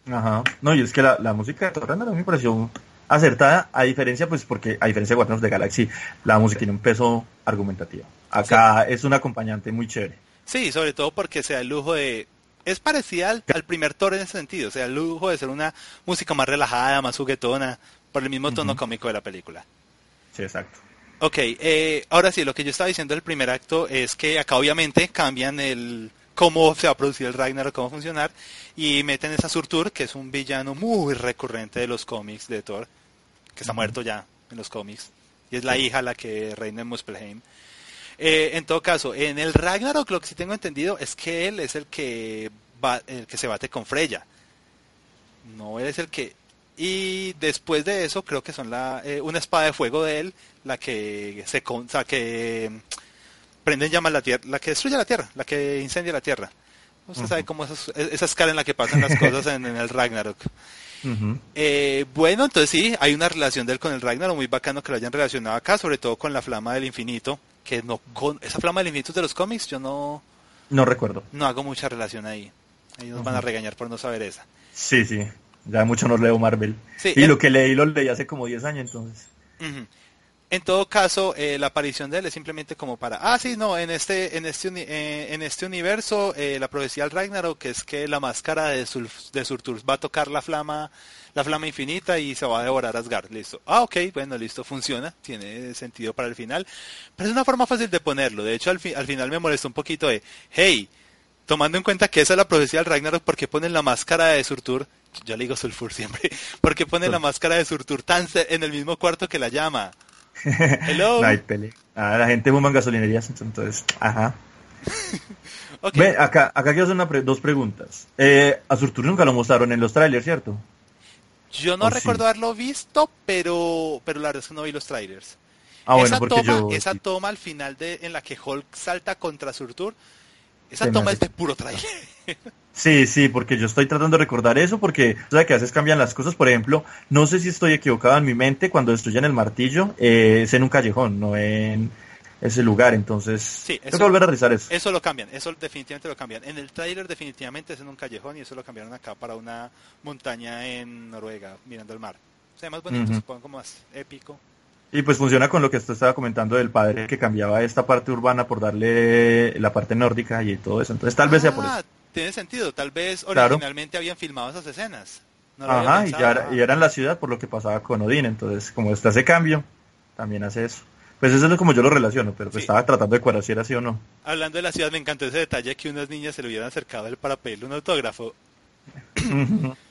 Ajá. No, y es que la, música de Torranda me pareció acertada, a diferencia, pues porque a diferencia de Guardianes de Galaxy, la música tiene un peso argumentativo. Acá es un acompañante muy chévere. Sí, sobre todo porque se da el lujo de es parecida al, primer Thor en ese sentido, o sea, el lujo de ser una música más relajada, más juguetona, por el mismo tono cómico de la película. Sí, exacto. Ok, eh, ahora sí, lo que yo estaba diciendo del primer acto es que acá obviamente cambian el cómo se va a producir el Ragnarok, cómo va a funcionar, y meten esa Surtur, que es un villano muy recurrente de los cómics de Thor, que está muerto ya en los cómics, y es la hija la que reina en Muspelheim. Eh, en todo caso, en el Ragnarok lo que sí tengo entendido es que él es el que va, el que se bate con Freya. No él es el que y después de eso creo que son la eh, una espada de fuego de él la que se o sea, que prende en llamas la tierra, la que destruye la tierra, la que incendia la tierra. Usted sabe cómo es esa escala en la que pasan las cosas en, el Ragnarok. Eh, bueno, entonces sí, hay una relación de él con el Ragnarok muy bacano que lo hayan relacionado acá, sobre todo con la flama del infinito, que no con esa flama del infinito de los cómics yo no no recuerdo. no hago mucha relación ahí. Ellos nos van a regañar por no saber esa. Sí sí. Ya mucho no leo Marvel. Y lo que leí lo leí hace como 10 años entonces. En todo caso eh, la aparición de él es simplemente como para ah sí no en este en este eh, en este universo eh, la profecía del Ragnarok que es que la máscara de, de Surtur va a tocar la flama la flama infinita y se va a devorar Asgard. Listo. Ah, ok, bueno, listo, funciona, tiene sentido para el final. Pero es una forma fácil de ponerlo. De hecho, al, al final me molestó un poquito de, hey, tomando en cuenta que esa es la profecía del Ragnarok, ¿por qué ponen la máscara de Surtur? Yo le digo Sulfur siempre. ¿Por qué ponen la máscara de Surtur tan en el mismo cuarto que la llama? Hello. no hay pele. Ah, la gente fuma en gasolinerías, entonces, ajá. okay. acá, acá quiero hacer una dos preguntas. Eh, a Surtur nunca lo mostraron en los trailers, ¿cierto? Yo no oh, recuerdo haberlo visto, pero, pero la verdad es que no vi los trailers. Ah, esa toma, esa toma al final de en la que Hulk salta contra Surtur, esa toma es de puro trailer. Sí, sí, porque yo estoy tratando de recordar eso, porque o sea que a veces cambian las cosas. Por ejemplo, no sé si estoy equivocado en mi mente, cuando destruyen el martillo, eh, es en un callejón, no en, ese lugar, entonces sí, tengo que volver a realizar eso. Eso lo cambian, eso definitivamente lo cambian. En el trailer definitivamente es en un callejón y eso lo cambiaron acá para una montaña en Noruega, mirando el mar. O sea, más bonito, supongo, como más épico. Y pues funciona con lo que usted estaba comentando del padre que cambiaba esta parte urbana por darle la parte nórdica y todo eso. Entonces tal vez sea por eso. Ah, tiene sentido, tal vez originalmente habían filmado esas escenas. Ajá, y, ya, y era en la ciudad por lo que pasaba con Odín, entonces como está ese cambio, también hace eso. Pues eso es como yo lo relaciono, pero pues estaba tratando de cuadrar si era así o no. Hablando de la ciudad, me encantó ese detalle que unas niñas se le hubieran acercado a él para pedirle un autógrafo.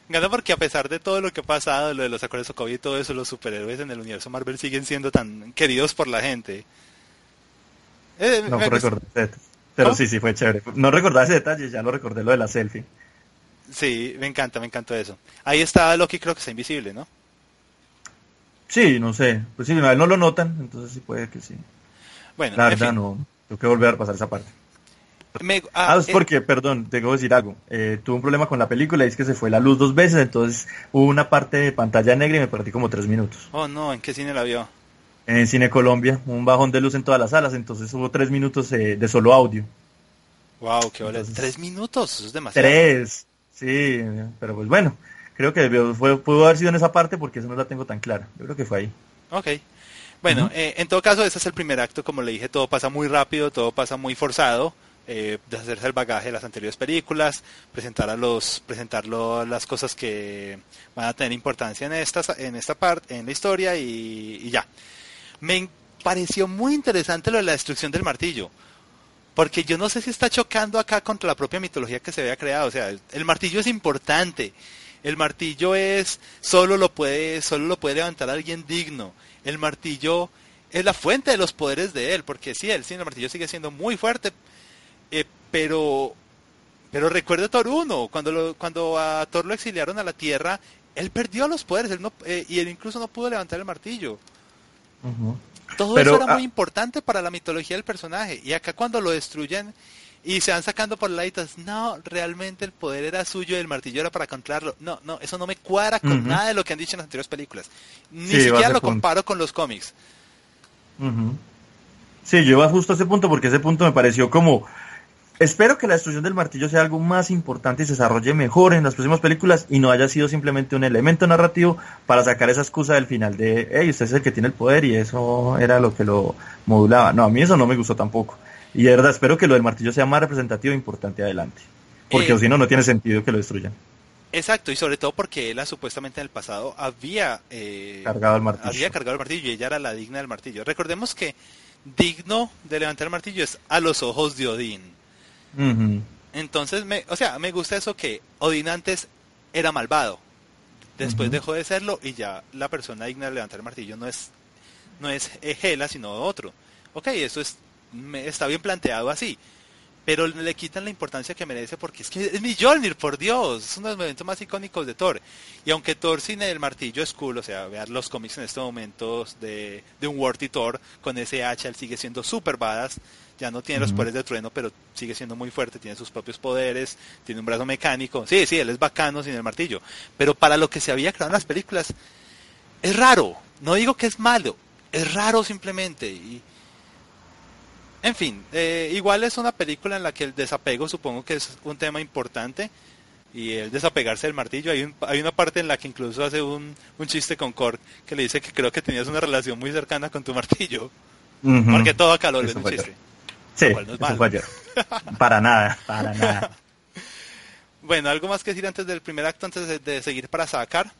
Gana porque a pesar de todo lo que ha pasado, lo de los acuerdos COVID y todo eso, los superhéroes en el universo Marvel siguen siendo tan queridos por la gente. Eh, no recordé ese Pero sí, sí, fue chévere. No recordaba ese detalle, ya lo recordé lo de la selfie. Sí, me encanta, me encantó eso. Ahí está Loki, creo que está invisible, ¿no? Sí, no sé. Pues sí, no lo notan, entonces sí puede que sí. Bueno, la verdad no. Tengo que volver a pasar esa parte. ah, es eh, porque, perdón, tengo que decir algo. Eh, tuve un problema con la película y es que se fue la luz dos veces, entonces hubo una parte de pantalla negra y me perdí como tres minutos. Oh, no, ¿en qué cine la vio? En Cine Colombia, un bajón de luz en todas las salas, entonces hubo tres minutos eh, de solo audio. Wow, qué vale. Tres minutos, eso es demasiado. Tres, sí, pero pues bueno, creo que pudo haber sido en esa parte porque eso no la tengo tan clara. Yo creo que fue ahí. Ok. Bueno, eh, en todo caso, ese es el primer acto, como le dije, todo pasa muy rápido, todo pasa muy forzado. Eh, de hacerse el bagaje de las anteriores películas, presentar a los, presentarlo las cosas que van a tener importancia en esta, en esta parte, en la historia y, y ya. Me pareció muy interesante lo de la destrucción del martillo. Porque yo no sé si está chocando acá contra la propia mitología que se había creado. O sea, el, martillo es importante. El martillo es solo lo puede solo lo puede levantar alguien digno. El martillo es la fuente de los poderes de él, porque sí, el, sí, el martillo sigue siendo muy fuerte, eh, pero pero recuerde Thor 1, cuando cuando a Thor lo exiliaron a la Tierra, él perdió los poderes, él no, eh, y él incluso no pudo levantar el martillo. Todo eso era muy importante para la mitología del personaje, y acá cuando lo destruyen y se van sacando por laditas, no, realmente el poder era suyo y el martillo era para controlarlo. No, no, eso no me cuadra con nada de lo que han dicho en las anteriores películas. Ni siquiera lo comparo con los cómics. Sí, yo iba justo a ese punto porque ese punto me pareció como... Espero que la destrucción del martillo sea algo más importante y se desarrolle mejor en las próximas películas y no haya sido simplemente un elemento narrativo para sacar esa excusa del final de, hey, usted es el que tiene el poder y eso era lo que lo modulaba. No, a mí eso no me gustó tampoco. Y de verdad espero que lo del martillo sea más representativo e importante adelante. Porque eh, si no, no tiene sentido que lo destruyan. Exacto, y sobre todo porque ella supuestamente en el pasado había eh, cargado el martillo. Había cargado el martillo y ella era la digna del martillo. Recordemos que digno de levantar el martillo es a los ojos de Odín. Entonces, me, o sea, me gusta eso que Odín antes era malvado. Después dejó de serlo y ya la persona digna de levantar el martillo no es no es Hela, sino otro. Ok, eso es está bien planteado así pero le quitan la importancia que merece porque es que es Mjolnir, por Dios, es uno de los momentos más icónicos de Thor. Y aunque Thor sin el martillo es cool, o sea, vean los cómics en estos momentos de, de un Worthy Thor, con ese hacha él sigue siendo super badass, ya no tiene los poderes de trueno, pero sigue siendo muy fuerte, tiene sus propios poderes, tiene un brazo mecánico, sí, sí, él es bacano sin el martillo, pero para lo que se había creado en las películas, es raro, no digo que es malo, es raro simplemente, y en fin, eh, igual es una película en la que el desapego supongo que es un tema importante y el desapegarse del martillo. Hay, hay una parte en la que incluso hace un, chiste con Korg que le dice que creo que tenías una relación muy cercana con tu martillo. Porque todo acá lo es un chiste. Sí, para nada, para nada. bueno, ¿algo más que decir antes del primer acto, antes de, seguir para sacar?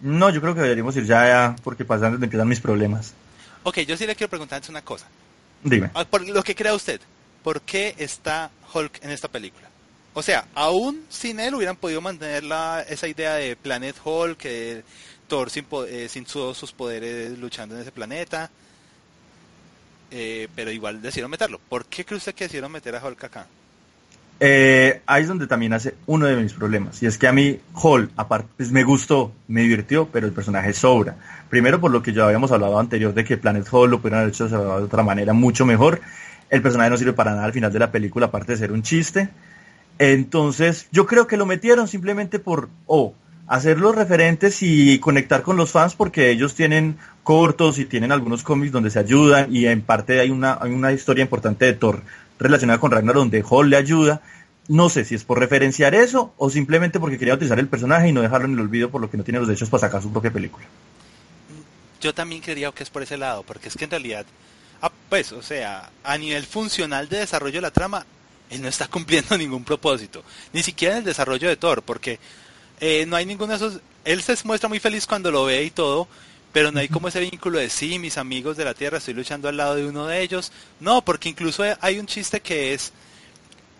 No, yo creo que deberíamos ir ya, porque pasando de empiezan mis problemas. Ok, yo sí le quiero preguntar antes una cosa. Dime. Ah, por lo que crea usted, ¿por qué está Hulk en esta película? O sea, aún sin él hubieran podido mantener la, esa idea de Planet Hulk, que Thor sin, eh, sin todos sus poderes luchando en ese planeta. Eh, pero igual decidieron meterlo. ¿Por qué cree usted que decidieron meter a Hulk acá? Eh, ahí es donde también hace uno de mis problemas. Y es que a mí Hulk, aparte, pues me gustó, me divirtió, pero el personaje sobra. Primero por lo que ya habíamos hablado anterior de que Planet Hulk lo pudieran haber hecho de otra manera mucho mejor. El personaje no sirve para nada al final de la película, aparte de ser un chiste. Entonces, yo creo que lo metieron simplemente por, o hacerlos referentes y conectar con los fans porque ellos tienen cortos y tienen algunos cómics donde se ayudan y en parte hay una, hay una historia importante de Thor relacionada con Ragnar donde Hall le ayuda. No sé si es por referenciar eso o simplemente porque quería utilizar el personaje y no dejarlo en el olvido por lo que no tiene los derechos para sacar su propia película. Yo también creía que es por ese lado, porque es que en realidad, ah, pues, o sea, a nivel funcional de desarrollo de la trama, él no está cumpliendo ningún propósito, ni siquiera en el desarrollo de Thor, porque eh, no hay ninguno de esos, él se muestra muy feliz cuando lo ve y todo, pero no hay como ese vínculo de sí, mis amigos de la Tierra, estoy luchando al lado de uno de ellos. No, porque incluso hay un chiste que es,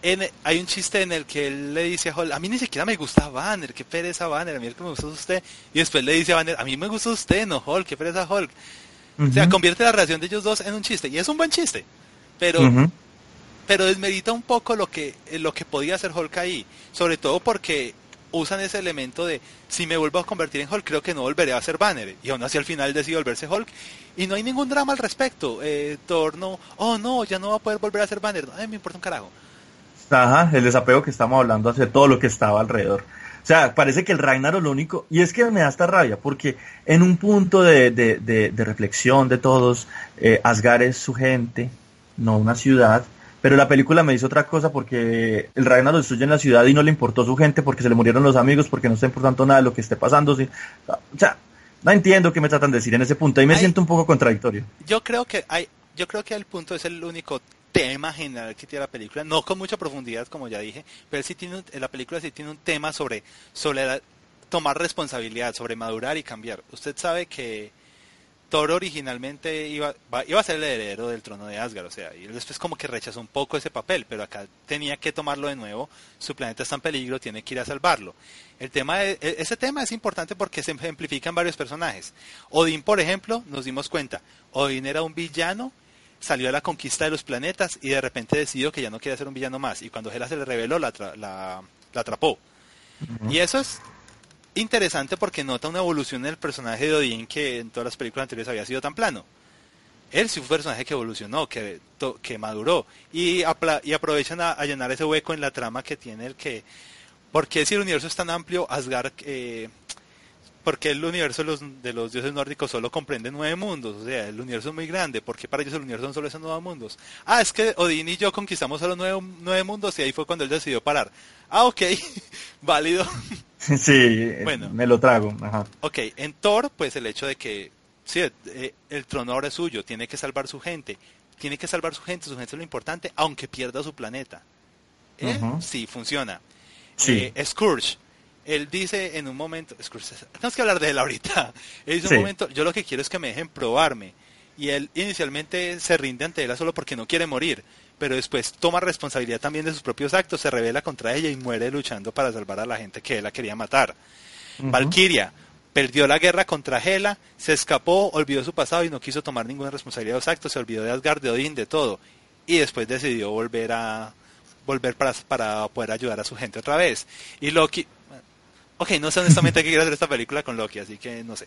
en, hay un chiste en el que él le dice a Hall, a mí ni siquiera me gusta Banner, qué pereza Banner, a mí el que me gusta usted. Y después le dice a Banner, a mí me gusta usted, no Hulk, qué pereza Hulk. O sea, convierte la relación de ellos dos en un chiste. Y es un buen chiste. Pero, pero desmerita un poco lo que, lo que podía hacer Hulk ahí, sobre todo porque usan ese elemento de si me vuelvo a convertir en Hulk, creo que no volveré a ser Banner. Y aún así al final decide volverse Hulk. Y no hay ningún drama al respecto. Eh, Thor no, oh no, ya no va a poder volver a ser Banner. No, me importa un carajo. Ajá, el desapego que estamos hablando hace todo lo que estaba alrededor. O sea, parece que el Ragnarok lo único, y es que me da esta rabia, porque en un punto de, de, reflexión de todos, eh, es su gente, no una ciudad, pero la película me dice otra cosa porque el Ragnarok destruye en la ciudad y no le importó su gente porque se le murieron los amigos, porque no está importando nada de lo que esté pasando. O sea, no entiendo qué me tratan de decir en ese punto. Ahí me siento un poco contradictorio. Yo creo que hay, yo creo que el punto es el único tema general que tiene la película, no con mucha profundidad como ya dije, pero sí tiene la película sí tiene un tema sobre sobre tomar responsabilidad, sobre madurar y cambiar. Usted sabe que Thor originalmente iba, iba a ser el heredero del trono de Asgard, o sea, y después como que rechazó un poco ese papel, pero acá tenía que tomarlo de nuevo, su planeta está en peligro, tiene que ir a salvarlo. El tema e, ese tema es importante porque se ejemplifican varios personajes. Odín, por ejemplo, nos dimos cuenta, Odín era un villano, salió a la conquista de los planetas y de repente decidió que ya no quería ser un villano más, y cuando Hela se le reveló, la, la, atrapó. Y eso es interesante porque nota una evolución en el personaje de Odín que en todas las películas anteriores había sido tan plano. Él sí fue un personaje que evolucionó, que, que maduró y, y aprovechan a, llenar ese hueco en la trama que tiene el que... Porque si el universo es tan amplio, Asgard... Eh, porque el universo de los, dioses nórdicos solo comprende nueve mundos, o sea, el universo es muy grande, porque para ellos el universo son solo esos nueve mundos. Ah, es que Odín y yo conquistamos solo nueve, nueve mundos y ahí fue cuando él decidió parar. Ah, ok, válido. Sí, bueno, me lo trago. Ajá. Ok, en Thor, pues el hecho de que sí, eh, el trono ahora es suyo, tiene que salvar su gente, tiene que salvar su gente, su gente es lo importante, aunque pierda su planeta. sí funciona. Sí. Eh, Scourge, él dice en un momento, Scourge, tenemos que hablar de él ahorita. Él dice un momento, yo lo que quiero es que me dejen probarme. Y él inicialmente se rinde ante ella solo porque no quiere morir pero después toma responsabilidad también de sus propios actos, se revela contra ella y muere luchando para salvar a la gente que él la quería matar. Valkyria perdió la guerra contra Hela, se escapó, olvidó su pasado y no quiso tomar ninguna responsabilidad de los actos, se olvidó de Asgard, de Odín, de todo. Y después decidió volver a volver para, para poder ayudar a su gente otra vez. Y Loki, ok, no sé honestamente qué quiere hacer esta película con Loki, así que no sé.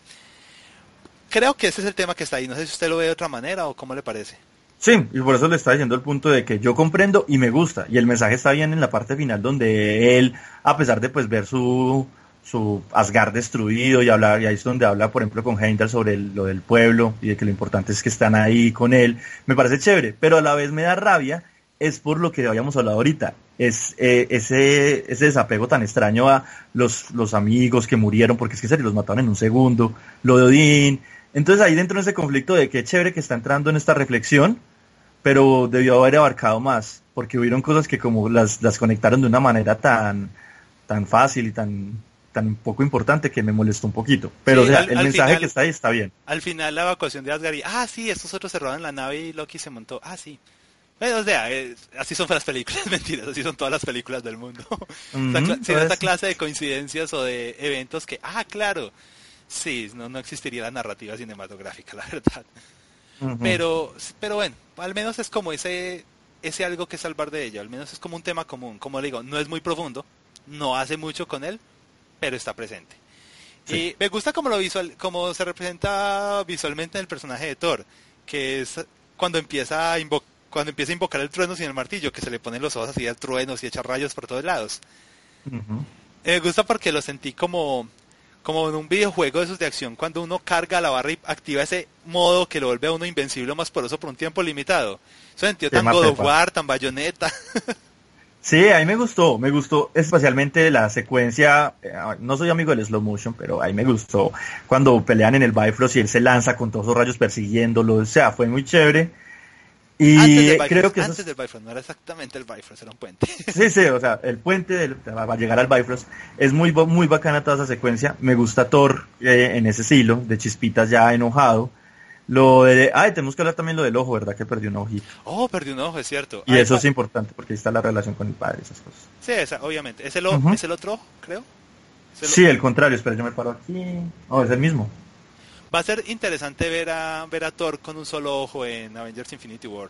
Creo que ese es el tema que está ahí. No sé si usted lo ve de otra manera o cómo le parece. Sí, y por eso le está diciendo el punto de que yo comprendo y me gusta. Y el mensaje está bien en la parte final donde él, a pesar de pues ver su, su destruido y hablar, y ahí es donde habla, por ejemplo, con Heimdall sobre lo del pueblo y de que lo importante es que están ahí con él, me parece chévere, pero a la vez me da rabia, es por lo que habíamos hablado ahorita, es eh, ese, ese desapego tan extraño a los, los amigos que murieron, porque es que se los mataron en un segundo, lo de Odín, entonces ahí dentro de ese conflicto de qué chévere que está entrando en esta reflexión, pero debió haber abarcado más, porque hubieron cosas que como las, las conectaron de una manera tan, tan fácil y tan, tan poco importante que me molestó un poquito. Pero o sea, el mensaje que está ahí está bien. Al final la evacuación de Asgard y, ah, sí, estos otros se robaron la nave y Loki se montó. Ah, sí. o sea, así son las películas, mentiras, así son todas las películas del mundo. si esta clase de coincidencias o de eventos que, ah, claro, sí, no, no existiría la narrativa cinematográfica, la verdad. Pero, pero bueno, al menos es como ese, ese algo que salvar de ella, al menos es como un tema común, como le digo, no es muy profundo, no hace mucho con él, pero está presente. Y me gusta como lo visual, como se representa visualmente en el personaje de Thor, que es cuando empieza a cuando empieza a invocar el trueno sin el martillo, que se le ponen los ojos así de truenos y echa rayos por todos lados. Me gusta porque lo sentí como como en un videojuego de esos de acción, cuando uno carga la barra y activa ese modo que lo vuelve a uno invencible o más poderoso por un tiempo limitado. Eso sentido tan God of War, tan bayoneta. sí, a mí me gustó, me gustó especialmente la secuencia, eh, no soy amigo del slow motion, pero ahí me gustó cuando pelean en el Bifrost y él se lanza con todos los rayos persiguiéndolo, o sea, fue muy chévere. Y creo que antes del Bifrost, no era exactamente el Bifrost, era un puente. Sí, sí, o sea, el puente del, a llegar al Bifrost es muy muy bacana toda esa secuencia. Me gusta Thor eh, en ese estilo, de chispitas ya enojado. Lo de, ay, tenemos que hablar también lo del ojo, ¿verdad? Que perdió un ojito. Oh, perdió un ojo, es cierto. Y eso es importante porque ahí está la relación con el padre, esas cosas. Sí, esa, obviamente. ¿Es el, ¿Es el otro creo? sí, el contrario, espera, yo me paro aquí. Oh, es el mismo. Va a ser interesante ver a, ver a Thor con un solo ojo en Avengers Infinity War.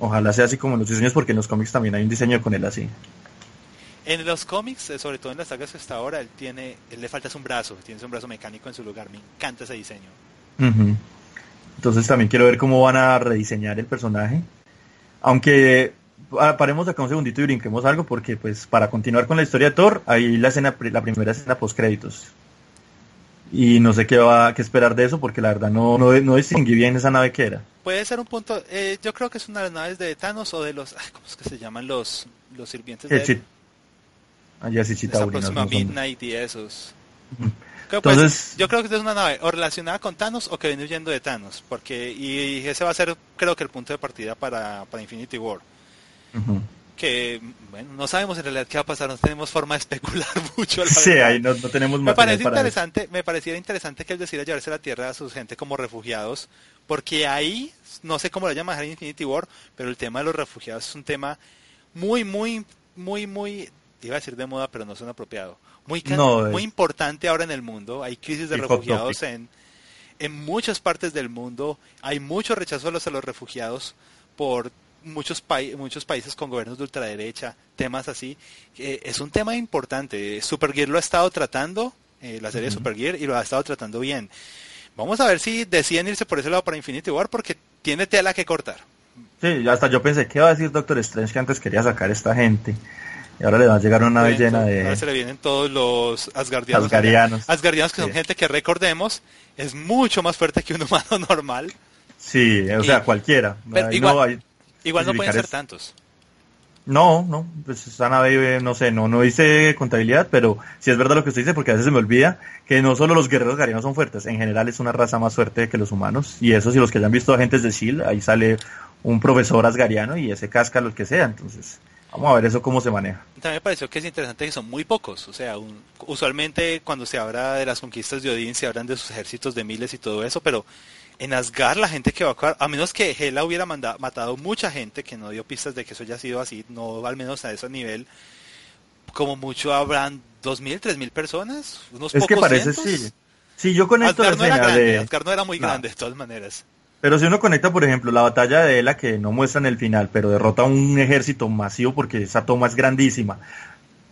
Ojalá sea así como en los diseños, porque en los cómics también hay un diseño con él así. En los cómics, eh, sobre todo en las sagas que hasta ahora, él tiene, él le falta un brazo, tiene un brazo mecánico en su lugar. Me encanta ese diseño. Entonces también quiero ver cómo van a rediseñar el personaje. Aunque ah, paremos acá un segundito y brinquemos algo, porque pues para continuar con la historia de Thor, hay la escena, la primera escena post créditos. Y no sé qué va qué esperar de eso, porque la verdad no, no, no distinguí bien esa nave que era. Puede ser un punto, eh, yo creo que es una de las naves de Thanos o de los, ¿cómo es que se llaman los, los sirvientes de él? Allá sí, Chitauri. Esa próxima Midnight y esos. Entonces, yo creo que es una nave o relacionada con Thanos o que viene huyendo de Thanos, porque y, ese va a ser creo que el punto de partida para, para Infinity War. Que bueno, no sabemos en realidad qué va a pasar, no tenemos forma de especular mucho. sí, ahí no, tenemos me parece interesante, me pareciera interesante que él decidiera llevarse la Tierra a su gente como refugiados, porque ahí no sé cómo lo llaman en Infinity War, pero el tema de los refugiados es un tema muy muy muy muy iba a decir de moda, pero no son apropiado. Muy, muy importante ahora en el mundo. Hay crisis de refugiados en, en muchas partes del mundo. Hay mucho rechazo a los, a los refugiados por muchos, muchos países con gobiernos de ultraderecha, temas así. Eh, es un tema importante. Supergear lo ha estado tratando, eh, la serie Supergear, y lo ha estado tratando bien. Vamos a ver si deciden irse por ese lado para Infinity War, porque tiene tela que cortar. Sí, hasta yo pensé, ¿qué va a decir Doctor Strange que antes quería sacar esta gente? Y ahora le va a llegar una nave llena de... Ahora se le vienen todos los Asgardianos. Asgardianos. Asgardianos que son gente que recordemos es mucho más fuerte que un humano normal. Sí, o sea, cualquiera. igual no, pueden ser tantos. No, no, pues esa nave, no sé, no, no hice contabilidad, pero sí es verdad lo que usted dice, porque a veces se me olvida que no solo los guerreros asgardianos son fuertes, en general es una raza más fuerte que los humanos, y eso si los que hayan visto agentes de S.H.I.E.L.D., ahí sale un profesor asgariano y ese casca lo que sea, entonces Vamos a ver eso cómo se maneja. También me pareció que es interesante que son muy pocos. O sea, usualmente cuando se habla de las conquistas de Odín se hablan de sus ejércitos de miles y todo eso, pero en Asgard la gente que va a a menos que Hela hubiera matado mucha gente, que no dio pistas de que eso haya sido así, no al menos a ese nivel, como mucho habrán dos mil, tres mil personas, unos es que parece sí. Sí, yo conecto Asgard no grande, Asgard no era muy grande de todas maneras. Pero si uno conecta, por ejemplo, la batalla de Ela, que no muestra en el final, pero derrota a un ejército masivo porque esa toma es grandísima.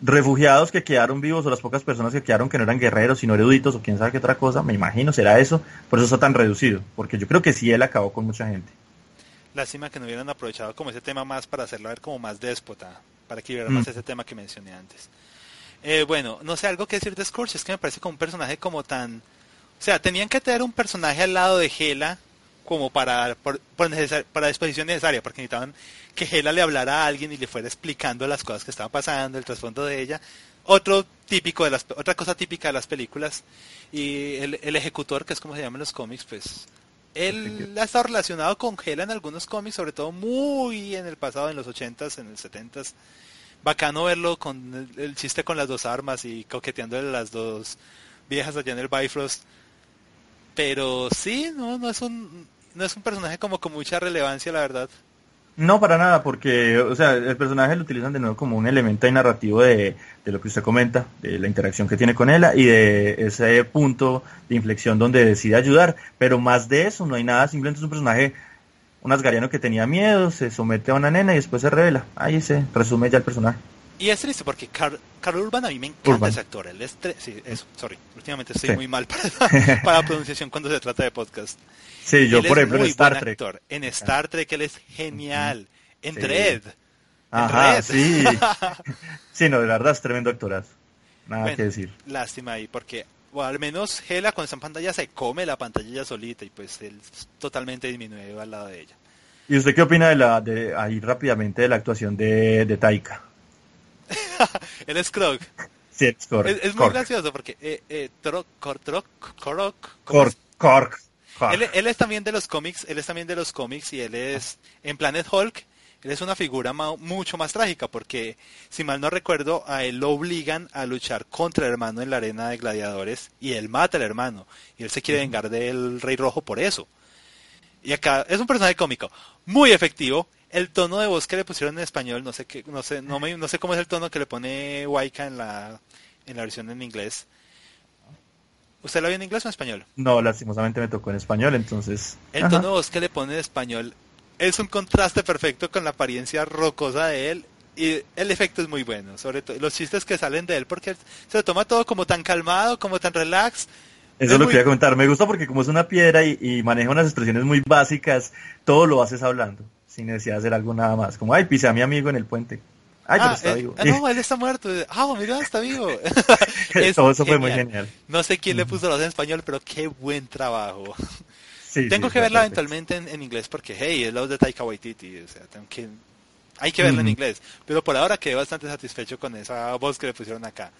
Refugiados que quedaron vivos o las pocas personas que quedaron que no eran guerreros, sino eruditos o quién sabe qué otra cosa, me imagino será eso, por eso está tan reducido, porque yo creo que sí él acabó con mucha gente. Lástima que no hubieran aprovechado como ese tema más para hacerlo ver como más déspota, para que hubiera más mm. ese tema que mencioné antes. Eh, bueno, no sé, algo que decir de Scorch es que me parece como un personaje como tan... O sea, tenían que tener un personaje al lado de Hela como para, por, para disposición necesaria, porque necesitaban que Hela le hablara a alguien y le fuera explicando las cosas que estaban pasando, el trasfondo de ella. Otro típico de las, otra cosa típica de las películas. Y el, el ejecutor, que es como se llama en los cómics, pues él ha estado relacionado con Hela en algunos cómics, sobre todo muy en el pasado, en los 80s, en el 70s. Bacano verlo con el, chiste con las dos armas y coqueteando las dos viejas allá en el Bifrost. Pero sí, no, no es un no es un personaje como con mucha relevancia, la verdad. No, para nada, porque, o sea, el personaje lo utilizan de nuevo como un elemento narrativo de, lo que usted comenta, de la interacción que tiene con él y de ese punto de inflexión donde decide ayudar, pero más de eso no hay nada, simplemente es un personaje, un asgariano que tenía miedo, se somete a una nena y después se revela. Ahí se resume ya el personaje. Y es triste porque Carl, Urban a mí me encanta ese actor. Él es sí, eso, sorry. Últimamente estoy muy mal para, para la pronunciación cuando se trata de podcast. Sí, yo por ejemplo en Star Trek. En Star Trek él es genial. En Red. Ajá, sí. sí, no, de verdad es tremendo actorazo. Nada que decir. Lástima ahí, porque o al menos Hela con esa pantalla se come la pantalla solita y pues él totalmente disminuido al lado de ella. ¿Y usted qué opina de la, de ahí rápidamente de la actuación de, de Taika? él es Krog. Sí, es, Krog. es, muy gracioso porque eh, eh, Kork, él, es también de los cómics, él es también de los cómics y él es en Planet Hulk, él es una figura mucho más trágica porque si mal no recuerdo a él lo obligan a luchar contra el hermano en la arena de gladiadores y él mata al hermano y él se quiere vengar del Rey Rojo por eso. Y acá es un personaje cómico, muy efectivo. El tono de voz que le pusieron en español, no sé qué, no sé, no, me, no sé cómo es el tono que le pone Waika en la en la versión en inglés ¿Usted lo vio en inglés o en español? No, lastimosamente me tocó en español, entonces. El tono de voz que le pone en español es un contraste perfecto con la apariencia rocosa de él y el efecto es muy bueno, sobre todo los chistes que salen de él porque se lo toma todo como tan calmado, como tan relax. Eso es lo que quería comentar. Me gusta porque como es una piedra y, maneja unas expresiones muy básicas, todo lo haces hablando, sin necesidad de hacer algo nada más. Como, ay, pise a mi amigo en el puente. Ay, pero ah, está vivo. Ah, no, él está muerto. Ah, mira, está vivo. todo eso fue muy genial. No sé quién le puso la voz en español, pero qué buen trabajo. Tengo que verla eventualmente en, inglés porque, hey, es la voz de Taika Waititi. O sea, tengo que hay que verla en inglés. Pero por ahora quedé bastante satisfecho con esa voz que le pusieron acá.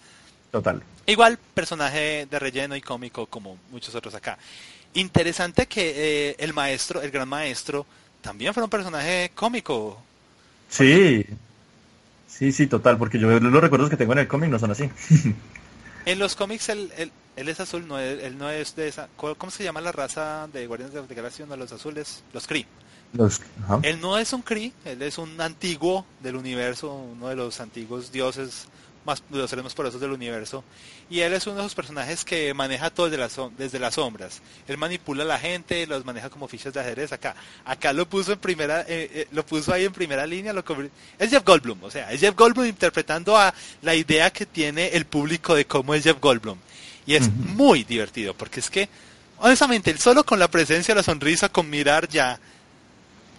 Total. Igual personaje de relleno y cómico como muchos otros acá. Interesante que eh, el maestro, el gran maestro, también fue un personaje cómico. Sí. Sí, sí, total, porque yo los recuerdos que tengo en el cómic no son así. en los cómics él, él, es azul, no, él, no es de esa... ¿Cómo se llama la raza de Guardianes de la Galaxia? De los azules, los Kree. Él no es un Kree, él es un antiguo del universo, uno de los antiguos dioses más, de los seres más poderosos del universo. Y él es uno de esos personajes que maneja todo desde las, desde las sombras. Él manipula a la gente, los maneja como fichas de ajedrez acá. Acá lo puso en primera, eh, eh, lo puso ahí en primera línea. Lo es Jeff Goldblum, o sea, es Jeff Goldblum interpretando a la idea que tiene el público de cómo es Jeff Goldblum. Y es muy divertido, porque es que, honestamente, él solo con la presencia, la sonrisa, con mirar ya,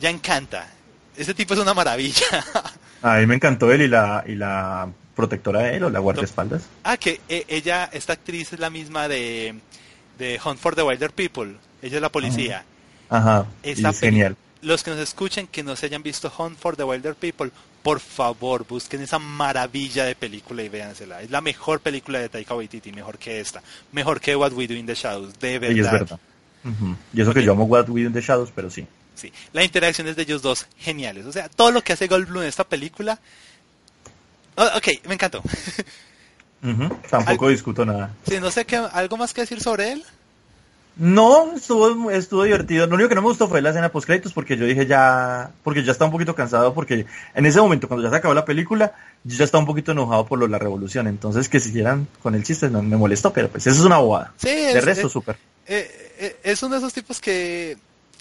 ya encanta. Ese tipo es una maravilla. A mí me encantó él y la, y la protectora de él o la guardaespaldas. Ah, que eh, ella, esta actriz es la misma de, de Hunt for the Wilder People. Ella es la policía. Ajá. es genial. Los que nos escuchen que no se hayan visto Hunt for the Wilder People, por favor, busquen esa maravilla de película y véansela. Es la mejor película de Taika Waititi, mejor que esta. Mejor que What We Do in the Shadows, de verdad. Y es verdad. Y eso que yo amo What We Do in the Shadows, pero sí. Sí, la interacción es de ellos dos geniales. O sea, todo lo que hace Goldblum en esta película. Oh, ok, me encantó. Tampoco discuto nada. Sí, no sé qué, algo más que decir sobre él. No, estuvo, estuvo divertido. Lo único que no me gustó fue la escena post créditos porque yo dije ya, porque ya estaba un poquito cansado porque en ese momento cuando ya se acabó la película, yo ya estaba un poquito enojado por lo, la revolución. Entonces que siguieran con el chiste no me molestó, pero pues eso es una bobada. Sí, de resto súper. Eh, eh, es uno de esos tipos que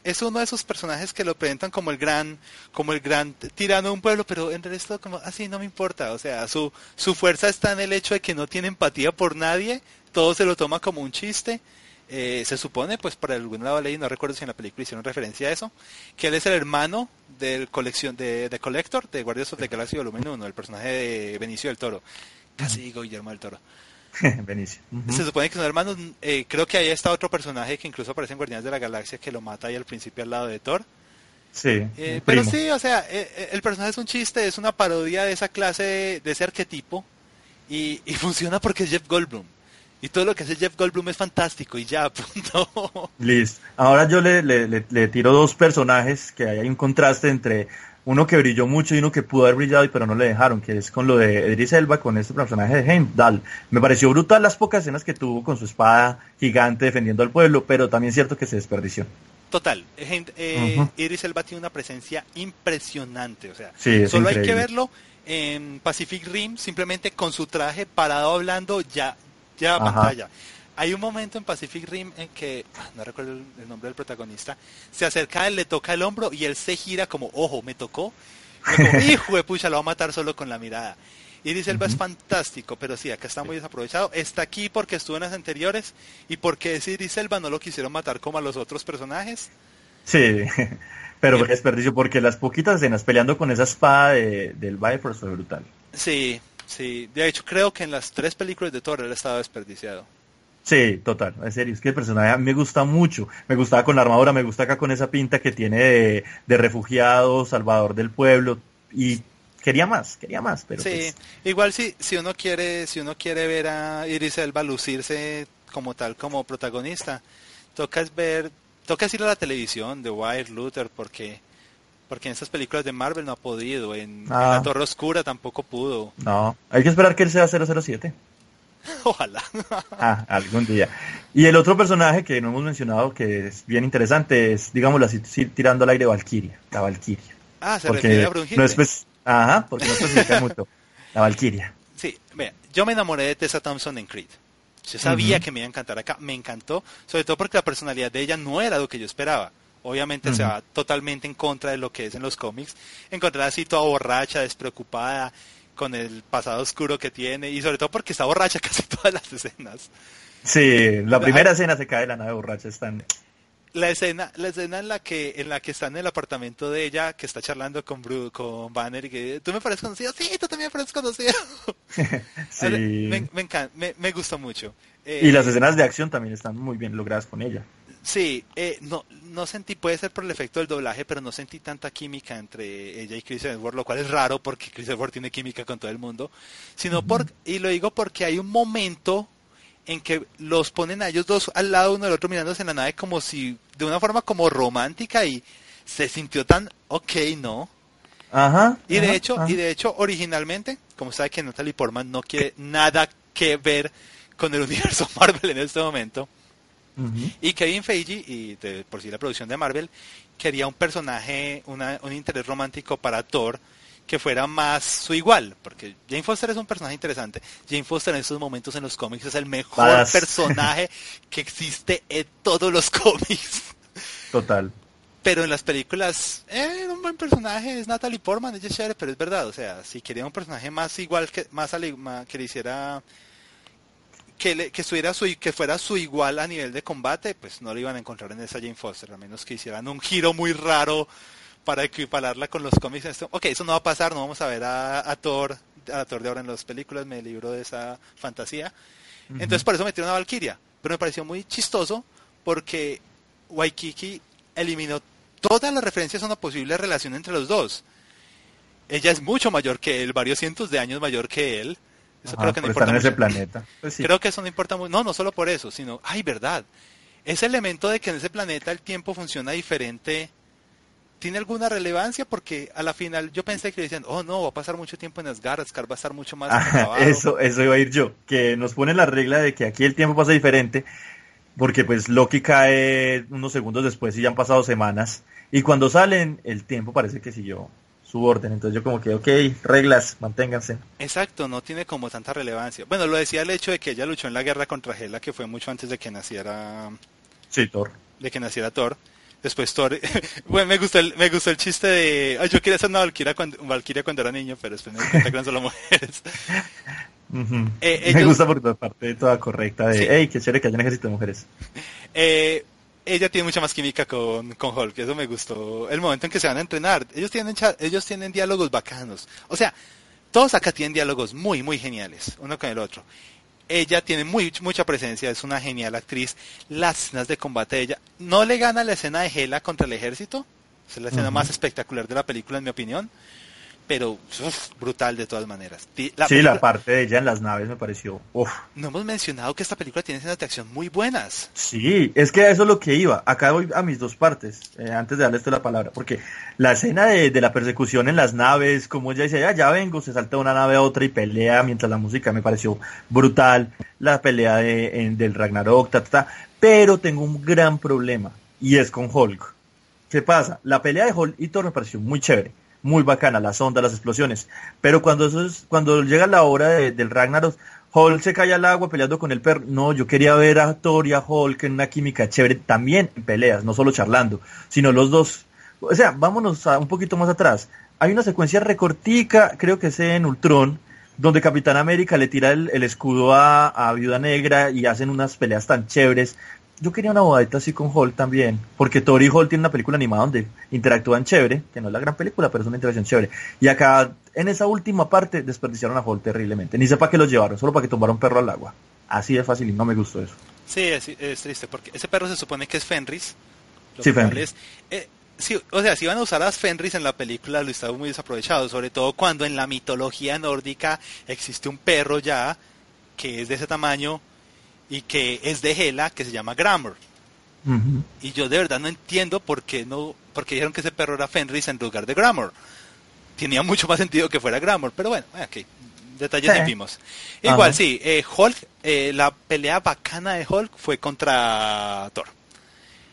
es uno de esos personajes que lo presentan como el gran, como el gran tirano de un pueblo, pero en realidad como así no me importa, o sea, su, su fuerza está en el hecho de que no tiene empatía por nadie, todo se lo toma como un chiste. Eh, se supone, pues por algún lado leí, no recuerdo si en la película hicieron referencia a eso, que él es el hermano del colección de, de Collector de Guardias of the Galaxy Volumen 1, el personaje de Benicio del Toro. Casi digo Guillermo del Toro. Benicio. Se supone que son hermanos. Eh, creo que ahí está otro personaje que incluso aparece en Guardianes de la Galaxia que lo mata ahí al principio al lado de Thor. Sí. Eh, pero sí, o sea, eh, el personaje es un chiste, es una parodia de esa clase, de, ese arquetipo. Y, funciona porque es Jeff Goldblum. Y todo lo que hace Jeff Goldblum es fantástico y ya, punto. Listo. Ahora yo le, le, tiro dos personajes que hay un contraste entre uno que brilló mucho y uno que pudo haber brillado y pero no le dejaron, que es con lo de Idris Elba, con este personaje de Heimdall. Me pareció brutal las pocas escenas que tuvo con su espada gigante defendiendo al pueblo, pero también es cierto que se desperdició. Total, eh, Idris Elba tiene una presencia impresionante, o sea, solo hay que verlo en Pacific Rim, simplemente con su traje parado hablando ya, ya pantalla. Hay un momento en Pacific Rim en que, ah, no recuerdo el, nombre del protagonista, se acerca a él, le toca el hombro y él se gira como, ojo, me tocó. hijo de pucha, lo va a matar solo con la mirada. Iris Elba es fantástico, pero sí, acá está muy desaprovechado. Está aquí porque estuvo en las anteriores y porque es Iris Elba no lo quisieron matar como a los otros personajes. Sí, pero desperdicio, porque las poquitas escenas peleando con esa espada del Viper fue brutal. Sí, sí. De hecho, creo que en las tres películas de Thor él estaba desperdiciado. Sí, total, en serio, es que el personaje a mí me gusta mucho, me gustaba con la armadura, me gusta acá con esa pinta que tiene de, refugiado, salvador del pueblo, y quería más, quería más, pero Sí, pues igual si, si uno quiere, si uno quiere ver a Iris Elba lucirse como tal, como protagonista, toca ver, toca ir a la televisión de Wire Luther, porque porque en esas películas de Marvel no ha podido, en, La ah. Torre Oscura tampoco pudo. No, hay que esperar que él sea 007. Ojalá. ah, algún día. Y el otro personaje que no hemos mencionado, que es bien interesante, es, digámoslo así, tirando al aire Valkyria, la Valkyria. Ah, se porque refiere a No es, ajá, porque no especifica mucho. La Valkyria. Sí, mira, yo me enamoré de Tessa Thompson en Creed. Yo sabía que me iba a encantar acá, me encantó, sobre todo porque la personalidad de ella no era lo que yo esperaba. Obviamente se va totalmente en contra de lo que es en los cómics. Encontrar así toda borracha, despreocupada, con el pasado oscuro que tiene, y sobre todo porque está borracha casi todas las escenas. Sí, la primera escena se cae de la nave borracha, están la escena la escena en la que en la que está en el apartamento de ella que está charlando con con Banner y que tú me pareces conocido sí tú también me pareces conocido sí. Me, me, encanta me, me gusta mucho. Y las eh, escenas de acción también están muy bien logradas con ella sí eh, no no sentí puede ser por el efecto del doblaje pero no sentí tanta química entre ella y Chris Edward lo cual es raro porque Chris Edward tiene química con todo el mundo sino por y lo digo porque hay un momento en que los ponen a ellos dos al lado uno del otro mirándose en la nave como si de una forma como romántica y se sintió tan ok, ¿no? Ajá. Y de hecho, y de hecho originalmente, como sabe que Natalie Portman no quiere nada que ver con el universo Marvel en este momento. Y Kevin Feige, y por si la producción de Marvel, quería un personaje, un interés romántico para Thor, que fuera más su igual, porque Jane Foster es un personaje interesante. Jane Foster en estos momentos en los cómics es el mejor personaje que existe en todos los cómics. Total. Pero en las películas, eh, un buen personaje, es Natalie Portman, ella es chévere, pero es verdad, o sea, si quería un personaje más igual, que más, que le hiciera, que, le, que, estuviera su, que fuera su igual a nivel de combate, pues no lo iban a encontrar en esa Jane Foster, a menos que hicieran un giro muy raro para equipararla con los cómics. Ok, eso no va a pasar, no vamos a ver a, Thor, a Thor de ahora en las películas, me libro de esa fantasía. Entonces por eso metieron a Valkyria. Pero me pareció muy chistoso porque Waikiki eliminó todas las referencias a una posible relación entre los dos. Ella es mucho mayor que él, varios cientos de años mayor que él. Eso creo que no importa en ese planeta. Pues creo que eso no importa mucho. No, no solo por eso, sino, ay, verdad. Ese elemento de que en ese planeta el tiempo funciona diferente tiene alguna relevancia porque a la final yo pensé que decían, oh no, va a pasar mucho tiempo en Asgard, Asgard va a estar mucho más Eso, eso iba a ir yo, que nos pone la regla de que aquí el tiempo pasa diferente, porque pues Loki cae unos segundos después y ya han pasado semanas, y cuando salen el tiempo parece que siguió su orden, entonces yo como que, ok, reglas, manténganse. Exacto, no tiene como tanta relevancia. Bueno, lo decía el hecho de que ella luchó en la guerra contra Hela, que fue mucho antes de que naciera... Sí, Thor. De que naciera Thor Después Thor, bueno, me gustó el, me gustó el chiste de, yo quería ser una Valkyria cuando, Valkyria cuando era niño, pero después me di cuenta que eran solo mujeres. Eh, me gusta por tu parte toda correcta de, hey, qué chévere que haya un ejército de mujeres. Eh, ella tiene mucha más química con, con Hulk, eso me gustó. El momento en que se van a entrenar, ellos tienen, ellos tienen diálogos bacanos. O sea, todos acá tienen diálogos muy, muy geniales, uno con el otro ella tiene muy, mucha presencia, es una genial actriz. Las escenas de combate de ella, no le gana la escena de Hela contra el ejército, es la escena más espectacular de la película en mi opinión, pero brutal de todas maneras. La sí, la parte de ella en las naves me pareció. No hemos mencionado que esta película tiene escenas de acción muy buenas. Sí, es que eso es lo que iba. Acá voy a mis dos partes, eh, antes de darle esto la palabra, porque la escena de, la persecución en las naves, como ella dice, ya, ya vengo, se salta de una nave a otra y pelea mientras la música me pareció brutal. La pelea de, del Ragnarok, ta, ta, pero tengo un gran problema y es con Hulk. ¿Qué pasa? La pelea de Hulk y Thor me pareció muy chévere muy bacana, las ondas, las explosiones. Pero cuando cuando llega la hora del Ragnarok, Hulk se cae al agua peleando con el perro. No, yo quería ver a Thor y a Hulk en una química chévere, también en peleas, no solo charlando, sino los dos. O sea, vámonos a un poquito más atrás. Hay una secuencia recortica, creo que es en Ultron, donde Capitán América le tira el, escudo a, a, Viuda Negra y hacen unas peleas tan chéveres yo quería una bodadita así con Hall también, porque Tori Hall tiene una película animada donde interactúan chévere, que no es la gran película, pero es una interacción chévere. Y acá, en esa última parte, desperdiciaron a Hall terriblemente. Ni sepa que los llevaron, solo para que tomaran un perro al agua. Así de fácil y no me gustó eso. Sí, es, triste, porque ese perro se supone que es Fenris. Sí, Fenris. Eh, o sea, si iban a usar a Fenris en la película, lo estaba muy desaprovechado, sobre todo cuando en la mitología nórdica existe un perro ya que es de ese tamaño y que es de Hela, que se llama Grammar. Y yo de verdad no entiendo por qué no, porque dijeron que ese perro era Fenris en lugar de Grammar. Tenía mucho más sentido que fuera Grammar, pero bueno, ok, detalles vimos. Igual, sí, eh, Hulk, eh, la pelea bacana de Hulk fue contra Thor.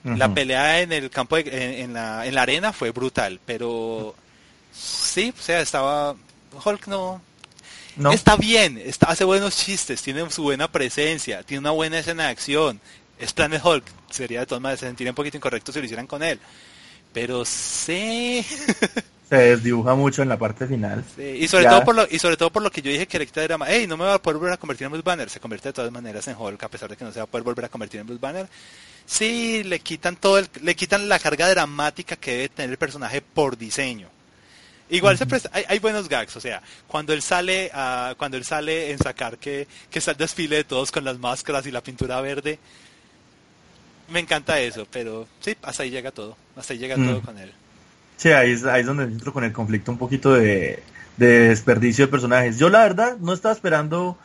La pelea en el campo, en, la, en la arena fue brutal, pero sí, o sea, estaba, Hulk no, Está bien, está, hace buenos chistes, tiene su buena presencia, tiene una buena escena de acción, es Planet Hulk. Sería de todas maneras, se sentiría un poquito incorrecto si lo hicieran con él. Pero sí. se desdibuja mucho en la parte final. y sobre todo por lo y sobre todo por lo que yo dije que Electra era, hey, no me va a poder volver a convertir en Bruce Banner, se convierte de todas maneras en Hulk a pesar de que no se va a poder volver a convertir en Bruce Banner. Sí, le quitan todo el, le quitan la carga dramática que debe tener el personaje por diseño. Igual se hay, hay, buenos gags, o sea, cuando él sale a, cuando él sale en sacar que, que está el desfile de todos con las máscaras y la pintura verde, me encanta eso, pero sí, hasta ahí llega todo, hasta ahí llega todo con él. Sí, ahí es, ahí es donde entro con el conflicto un poquito de, de desperdicio de personajes. Yo la verdad no estaba esperando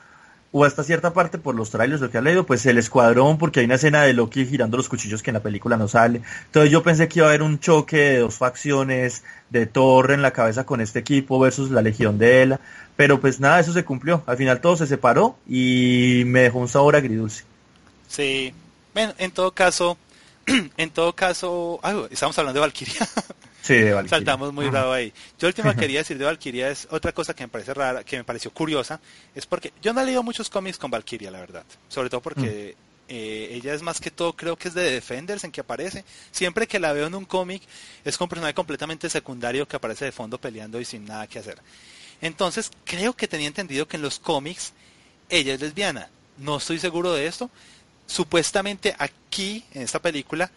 o hasta cierta parte por los trailers lo que ha leído, pues el escuadrón, porque hay una escena de Loki girando los cuchillos que en la película no sale. Entonces yo pensé que iba a haber un choque de dos facciones, de Thor en la cabeza con este equipo versus la Legión de Ela, pero pues nada, eso se cumplió. Al final todo se separó y me dejó un sabor agridulce. Sí, bueno, en todo caso, en todo caso, estamos hablando de Valkyria. Sí, Saltamos muy bravo ahí. Yo último que quería decir de Valkyria es otra cosa que me parece rara, que me pareció curiosa, es porque yo no he leído muchos cómics con Valkyria, la verdad. Sobre todo porque mm. eh, ella es más que todo, creo que es de Defenders en que aparece. Siempre que la veo en un cómic es como un personaje completamente secundario que aparece de fondo peleando y sin nada que hacer. Entonces, creo que tenía entendido que en los cómics ella es lesbiana. No estoy seguro de esto. Supuestamente aquí, en esta película,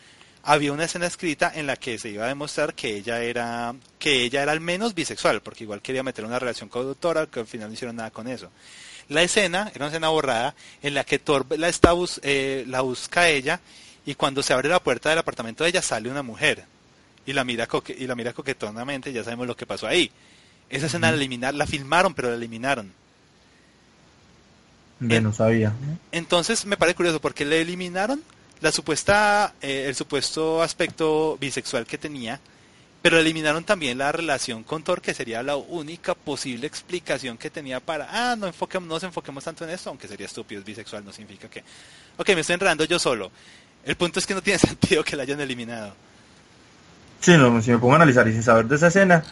había una escena escrita en la que se iba a demostrar que ella era que ella era al menos bisexual, porque igual quería meter una relación con doctora, que al final no hicieron nada con eso. La escena era una escena borrada en la que Thor la, está eh, la busca ella y cuando se abre la puerta del apartamento de ella sale una mujer y la mira y la mira coquetonamente, ya sabemos lo que pasó ahí. Esa escena la eliminaron, la filmaron, pero la eliminaron. no sabía. Entonces me parece curioso porque la eliminaron la supuesta, eh, el supuesto aspecto bisexual que tenía, pero eliminaron también la relación con Thor, que sería la única posible explicación que tenía para, ah, no, enfoquemos, no nos enfoquemos tanto en esto, aunque sería estúpido, es bisexual, no significa que, ok, me estoy enredando yo solo. El punto es que no tiene sentido que la hayan eliminado. Sí, no, si me pongo a analizar y sin saber de esa escena,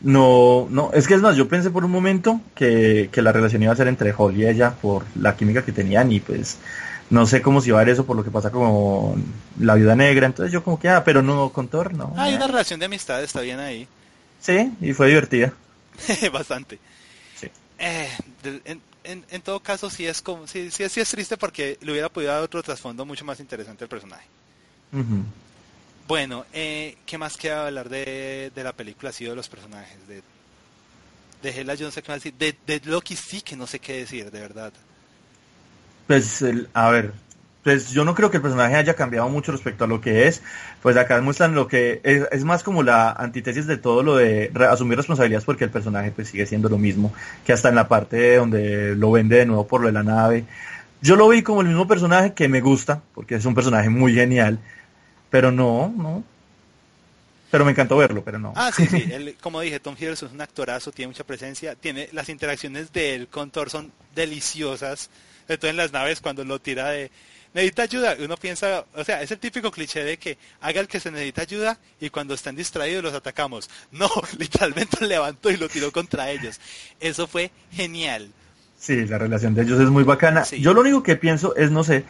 no, no, es que es más, yo pensé por un momento que, que la relación iba a ser entre Holly y ella por la química que tenían y pues no sé cómo se va a ver eso por lo que pasa con la viuda negra, entonces yo como que, ah, pero no con Thor, no. hay una relación de amistad, está bien ahí. Sí, y fue divertida. Bastante. Sí. Eh, en, en, todo caso, sí es como, sí, sí, es triste porque le hubiera podido dar otro trasfondo mucho más interesante al personaje. Bueno, eh, ¿qué más queda hablar de, de la película? Ha sido de los personajes. De, de Hela yo no sé qué más decir. De, de Loki sí que no sé qué decir, de verdad. Pues, a ver, pues yo no creo que el personaje haya cambiado mucho respecto a lo que es. Pues acá muestran lo que es, más como la antítesis de todo lo de asumir responsabilidades porque el personaje pues sigue siendo lo mismo que hasta en la parte donde lo vende de nuevo por lo de la nave. Yo lo vi como el mismo personaje que me gusta porque es un personaje muy genial, pero no, no. Pero me encantó verlo, pero no. Ah, sí, sí. como dije, Tom Hiddleston es un actorazo, tiene mucha presencia, tiene las interacciones de él con Thor son deliciosas todo en las naves cuando lo tira de necesita ayuda, uno piensa, o sea, es el típico cliché de que haga el que se necesita ayuda y cuando están distraídos los atacamos. No, literalmente levantó y lo tiró contra ellos. Eso fue genial. Sí, la relación de ellos es muy bacana. Yo lo único que pienso es, no sé,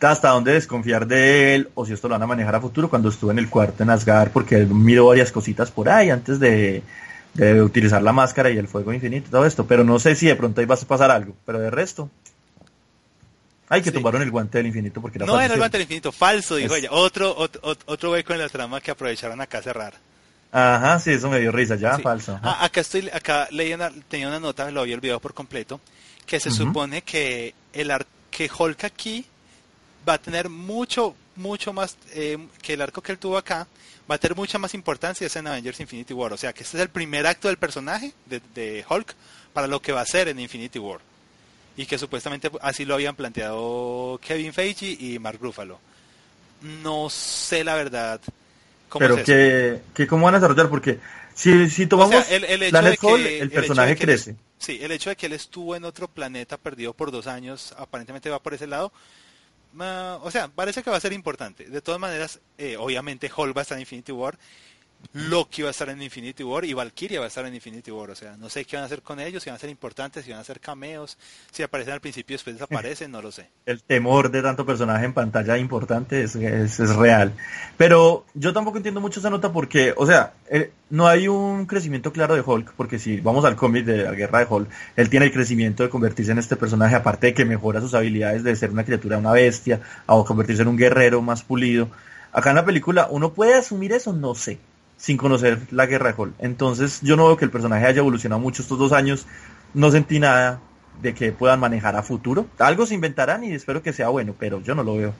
hasta dónde desconfiar de él o si esto lo van a manejar a futuro cuando estuve en el cuarto en Asgard porque él miró varias cositas por ahí antes de, de utilizar la máscara y el fuego infinito y todo esto, pero no sé si de pronto ahí va a pasar algo, pero de resto Ay, que tomaron el guante del infinito porque era No era el guante del infinito, falso, dijo ella. Otro, otro, otro hueco en la trama que aprovecharon acá a cerrar. Ajá, sí, eso me dio risa, ya, falso. Ah, acá estoy, acá leí una, tenía una nota, lo había olvidado por completo, que se supone que el que Hulk aquí va a tener mucho, mucho más, eh, que el arco que él tuvo acá, va a tener mucha más importancia en Avengers Infinity War. O sea, que este es el primer acto del personaje de, de Hulk para lo que va a ser en Infinity War y que supuestamente así lo habían planteado Kevin Feige y Mark Ruffalo. No sé la verdad cómo Pero que, que, cómo van a desarrollar, porque si, si tomamos el, el, hecho de que, el personaje crece. sí, el hecho de que él estuvo en otro planeta perdido por dos años, aparentemente va por ese lado. o sea, parece que va a ser importante. De todas maneras, eh, obviamente Hulk va a estar en Infinity War. Loki va a estar en Infinity War y Valkyria va a estar en Infinity War. O sea, no sé qué van a hacer con ellos, si van a ser importantes, si van a ser cameos, si aparecen al principio y después desaparecen, no lo sé. El temor de tanto personaje en pantalla importante es, es, real. Pero yo tampoco entiendo mucho esa nota porque, o sea, eh, no hay un crecimiento claro de Hulk, porque si vamos al cómic de la guerra de Hulk, él tiene el crecimiento de convertirse en este personaje, aparte de que mejora sus habilidades de ser una criatura, una bestia, a convertirse en un guerrero más pulido. Acá en la película, ¿uno puede asumir eso? No sé sin conocer la guerra de Hall. Entonces yo no veo que el personaje haya evolucionado mucho estos dos años. No sentí nada de que puedan manejar a futuro. Algo se inventarán y espero que sea bueno, pero yo no lo veo.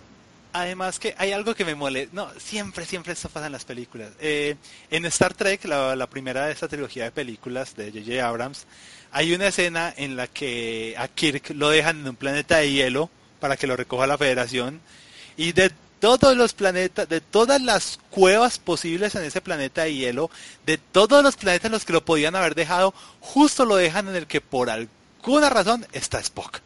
Además que hay algo que me molesta. No, siempre, siempre esto pasa en las películas. Eh, en Star Trek, la, primera de esta trilogía de películas de J.J. Abrams, hay una escena en la que a Kirk lo dejan en un planeta de hielo para que lo recoja la Federación. Y de todos los planetas, de todas las cuevas posibles en ese planeta de hielo, de todos los planetas en los que lo podían haber dejado, justo lo dejan en el que por alguna razón está Spock.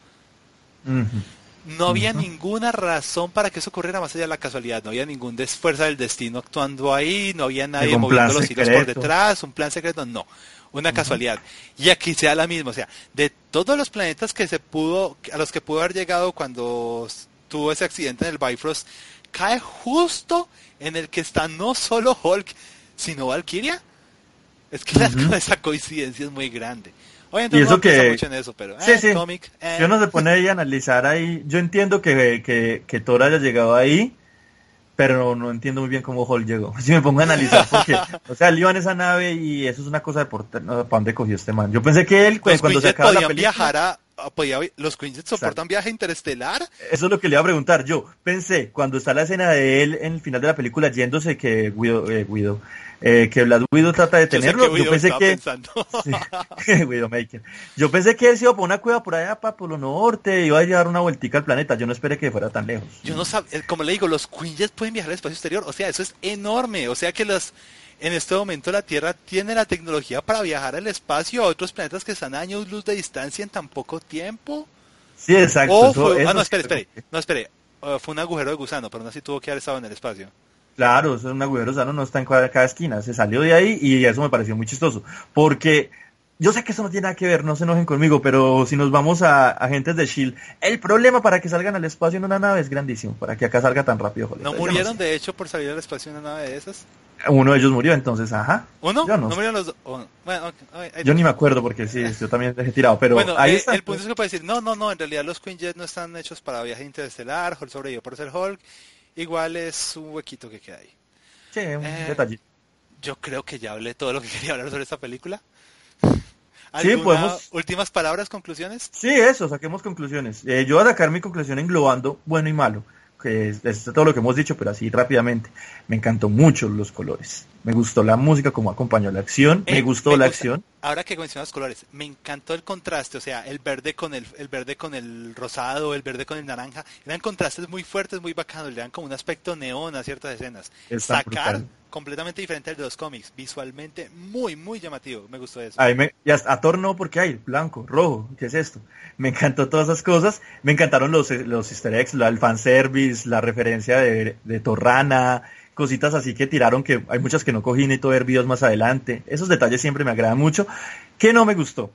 No había ninguna razón para que eso ocurriera más allá de la casualidad, no había ningún esfuerzo del destino actuando ahí, no había nadie moviendo los hilos por detrás, un plan secreto, no, una casualidad. Y aquí sea la misma, o sea, de todos los planetas que se pudo, a los que pudo haber llegado cuando tuvo ese accidente en el Bifrost, cae justo en el que está no solo Hulk, sino Valkyria. Es que esa coincidencia es muy grande. Oye, y eso que... mucho en eso, pero sí, eh, Cómic, eh. Yo no se pone ahí a analizar ahí. Yo entiendo que, que, que Thor haya llegado ahí, pero no, entiendo muy bien cómo Hulk llegó. Si me pongo a analizar, porque, o sea, él iba en esa nave y eso es una cosa de por, ¿para dónde cogió este man? Yo pensé que él, cuando se acaba la película... viajar a, Ah, los Quinjet soportan viaje interestelar. Eso es lo que le iba a preguntar yo. Pensé, cuando está la escena de él en el final de la película yéndose que Guido, eh, Guido eh, que Vlad Guido trata de tenerlo, yo, pensé que Yo pensé que él se iba por una cueva por allá para Polo Norte, iba a llevar una vueltica al planeta, yo no esperé que fuera tan lejos. Yo no sabía, como le digo, los Quinjet pueden viajar al espacio exterior, o sea, eso es enorme, o sea que los en este momento la Tierra tiene la tecnología para viajar al espacio a otros planetas que están a años luz de distancia en tan poco tiempo. Sí, exacto. ah, no, espere, espere. No, espere. Uh, fue un agujero de gusano, pero no así tuvo que haber estado en el espacio. Claro, es un agujero de gusano, no está en cada esquina. Se salió de ahí y eso me pareció muy chistoso. Porque yo sé que eso no tiene nada que ver, no se enojen conmigo, pero si nos vamos a agentes de Shield, el problema para que salgan al espacio en una nave es grandísimo, para que acá salga tan rápido. ¿No murieron de hecho por salir al espacio en una nave de esas? Uno de ellos murió, entonces, ajá. ¿Uno? Yo no. murieron los dos? Bueno, yo ni me acuerdo porque sí, yo también dejé tirado, pero bueno, ahí eh, está. El punto es que puede decir, no, no, no, en realidad los Quinjet no están hechos para viaje interestelar, Hulk sobrevivió por ser Hulk, igual es un huequito que queda ahí. Sí, un eh, detalle. Yo creo que ya hablé todo lo que quería hablar sobre esta película. Sí, podemos... últimas palabras, conclusiones? Sí, eso, saquemos conclusiones. Eh, yo voy a sacar mi conclusión englobando bueno y malo que es, todo lo que hemos dicho, pero así rápidamente. Me encantó mucho los colores. Me gustó la música como acompañó la acción. me eh, gustó la acción. Ahora que mencionas colores, me encantó el contraste, o sea, el verde con el, el verde con el rosado, el verde con el naranja. Eran contrastes muy fuertes, muy bacanos. Le dan como un aspecto neón a ciertas escenas. Sacar completamente diferente al de los cómics. Visualmente muy, muy llamativo. Me gustó eso. A, y a Thor no, porque hay blanco, rojo. ¿Qué es esto? Me encantó todas esas cosas. Me encantaron los, los easter eggs, el fanservice, la referencia de, de Torrana, cositas así que tiraron que hay muchas que no cogí todo ver videos más adelante. Esos detalles siempre me agradan mucho. ¿Qué no me gustó?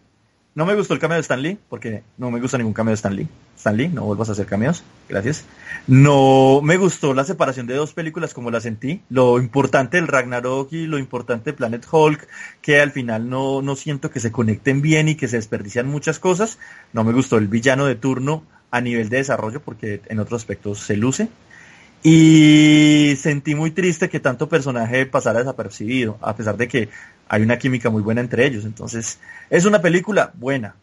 No me gustó el cameo de Stan Lee, porque no me gusta ningún cameo de Stan Lee. Stan Lee, no vuelvas a hacer cameos. Gracias. No me gustó la separación de dos películas como la sentí. Lo importante del Ragnarok y lo importante de Planet Hulk, que al final no, no siento que se conecten bien y que se desperdician muchas cosas. No me gustó el villano de turno a nivel de desarrollo, porque en otros aspectos se luce. Y sentí muy triste que tanto personaje pasara desapercibido, a pesar de que hay una química muy buena entre ellos. Entonces, es una película buena,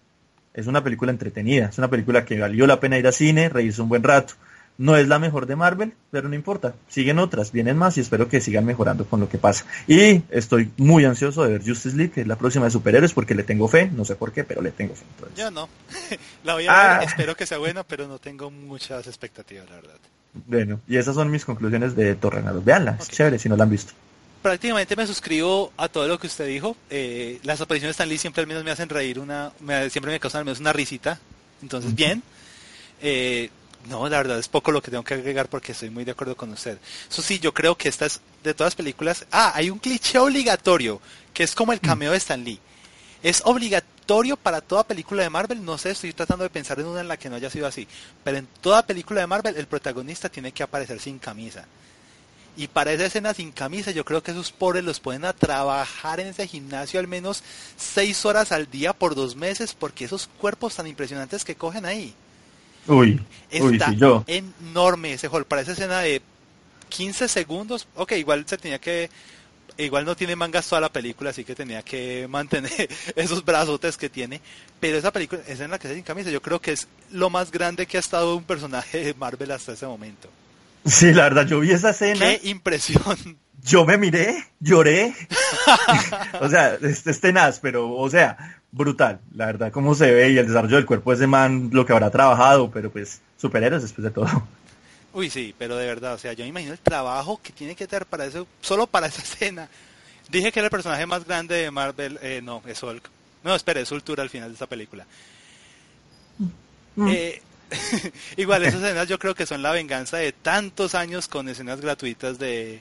es una película entretenida, es una película que valió la pena ir al cine, reírse un buen rato. No es la mejor de Marvel, pero no importa. Siguen otras, vienen más y espero que sigan mejorando con lo que pasa. Y estoy muy ansioso de ver Justice League, que es la próxima de superhéroes, porque le tengo fe. No sé por qué, pero le tengo fe. Ya no. la voy a ver, ah. espero que sea buena, pero no tengo muchas expectativas, la verdad. Bueno, y esas son mis conclusiones de Torrenado. Veanla, es chévere si no la han visto. Prácticamente me suscribo a todo lo que usted dijo. Eh, las apariciones de Stan Lee siempre al menos me hacen reír una, siempre me causan al menos una risita. Entonces, bien. Eh, No, la verdad es poco lo que tengo que agregar porque estoy muy de acuerdo con usted. Eso sí, yo creo que estas, de todas las películas, ah, hay un cliché obligatorio, que es como el mm. cameo de Stan Lee. Es obligatorio para toda película de Marvel, no sé, estoy tratando de pensar en una en la que no haya sido así, pero en toda película de Marvel el protagonista tiene que aparecer sin camisa. Y para esa escena sin camisa, yo creo que esos pobres los pueden a trabajar en ese gimnasio al menos seis horas al día por dos meses, porque esos cuerpos tan impresionantes que cogen ahí. Uy, Está uy, yo. enorme ese hall. Para esa escena de 15 segundos, ok, igual se tenía que. Igual no tiene mangas toda la película, así que tenía que mantener esos brazotes que tiene. Pero esa película, esa en la que se sin camisa, yo creo que es lo más grande que ha estado un personaje de Marvel hasta ese momento. Sí, la verdad, yo vi esa escena. ¡Qué impresión! Yo me miré, lloré. o sea, es, es, tenaz, pero, o sea, brutal, la verdad, cómo se ve y el desarrollo del cuerpo de ese man, lo que habrá trabajado, pero pues, superhéroes después de todo. Uy, sí, pero de verdad, o sea, yo me imagino el trabajo que tiene que tener para eso, solo para esa escena. Dije que era el personaje más grande de Marvel, eh, no, es Hulk. No, espere, es Ultura al final de esta película. Mm. Eh, Igual esas escenas yo creo que son la venganza de tantos años con escenas gratuitas de,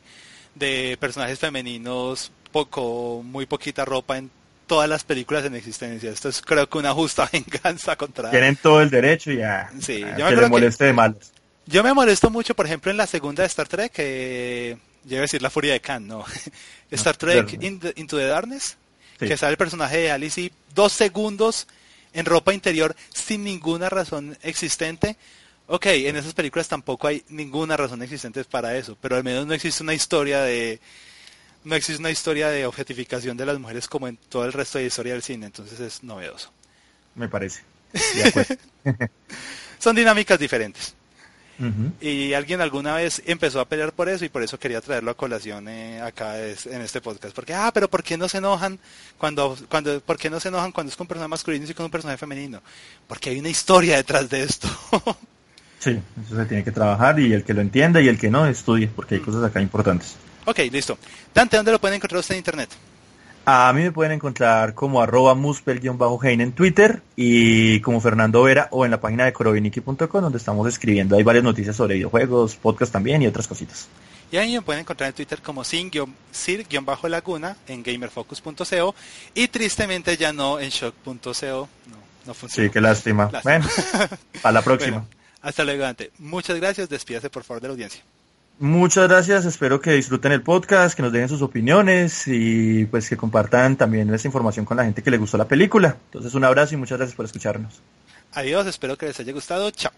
de personajes femeninos poco, muy poquita ropa en todas las películas en existencia. Esto es creo que una justa venganza contra... Tienen todo el derecho y ya. Sí, yo me moleste de malos. Yo me molesto mucho, por ejemplo, en la segunda de Star Trek, que... Yo decir la furia de Khan, no. Star Trek Into the Darkness, que sale el personaje de Alice y dos segundos en ropa interior sin ninguna razón existente. Ok, en esas películas tampoco hay ninguna razón existente para eso, pero al menos no existe una historia de no existe una historia de objetificación de las mujeres como en todo el resto de la historia del cine, entonces es novedoso. Me parece. Son dinámicas diferentes. Y alguien alguna vez empezó a pelear por eso y por eso quería traerlo a colación eh, acá en este podcast. Porque, ah, pero ¿por qué no se enojan cuando, cuando, ¿por qué no se enojan cuando es con un personaje masculino y con un personaje femenino? Porque hay una historia detrás de esto. sí, eso se tiene que trabajar y el que lo entienda y el que no estudie, porque hay cosas acá importantes. Ok, listo. Dante, ¿dónde lo pueden encontrar usted en internet? A mí me pueden encontrar como arroba muspel-hein en Twitter y como Fernando Vera o en la página de coroviniki.com donde estamos escribiendo. Hay varias noticias sobre videojuegos, podcast también y otras cositas. Y ahí me pueden encontrar en Twitter como sin-laguna en gamerfocus.co y tristemente ya no en shock.co. No, no funciona. Sí, qué lástima. Bueno, a la próxima. hasta luego, Dante. Muchas gracias. Despídase por favor de la audiencia. Muchas gracias, espero que disfruten el podcast, que nos dejen sus opiniones y pues que compartan también esta información con la gente que le gustó la película. Entonces un abrazo y muchas gracias por escucharnos. Adiós, espero que les haya gustado. Chao.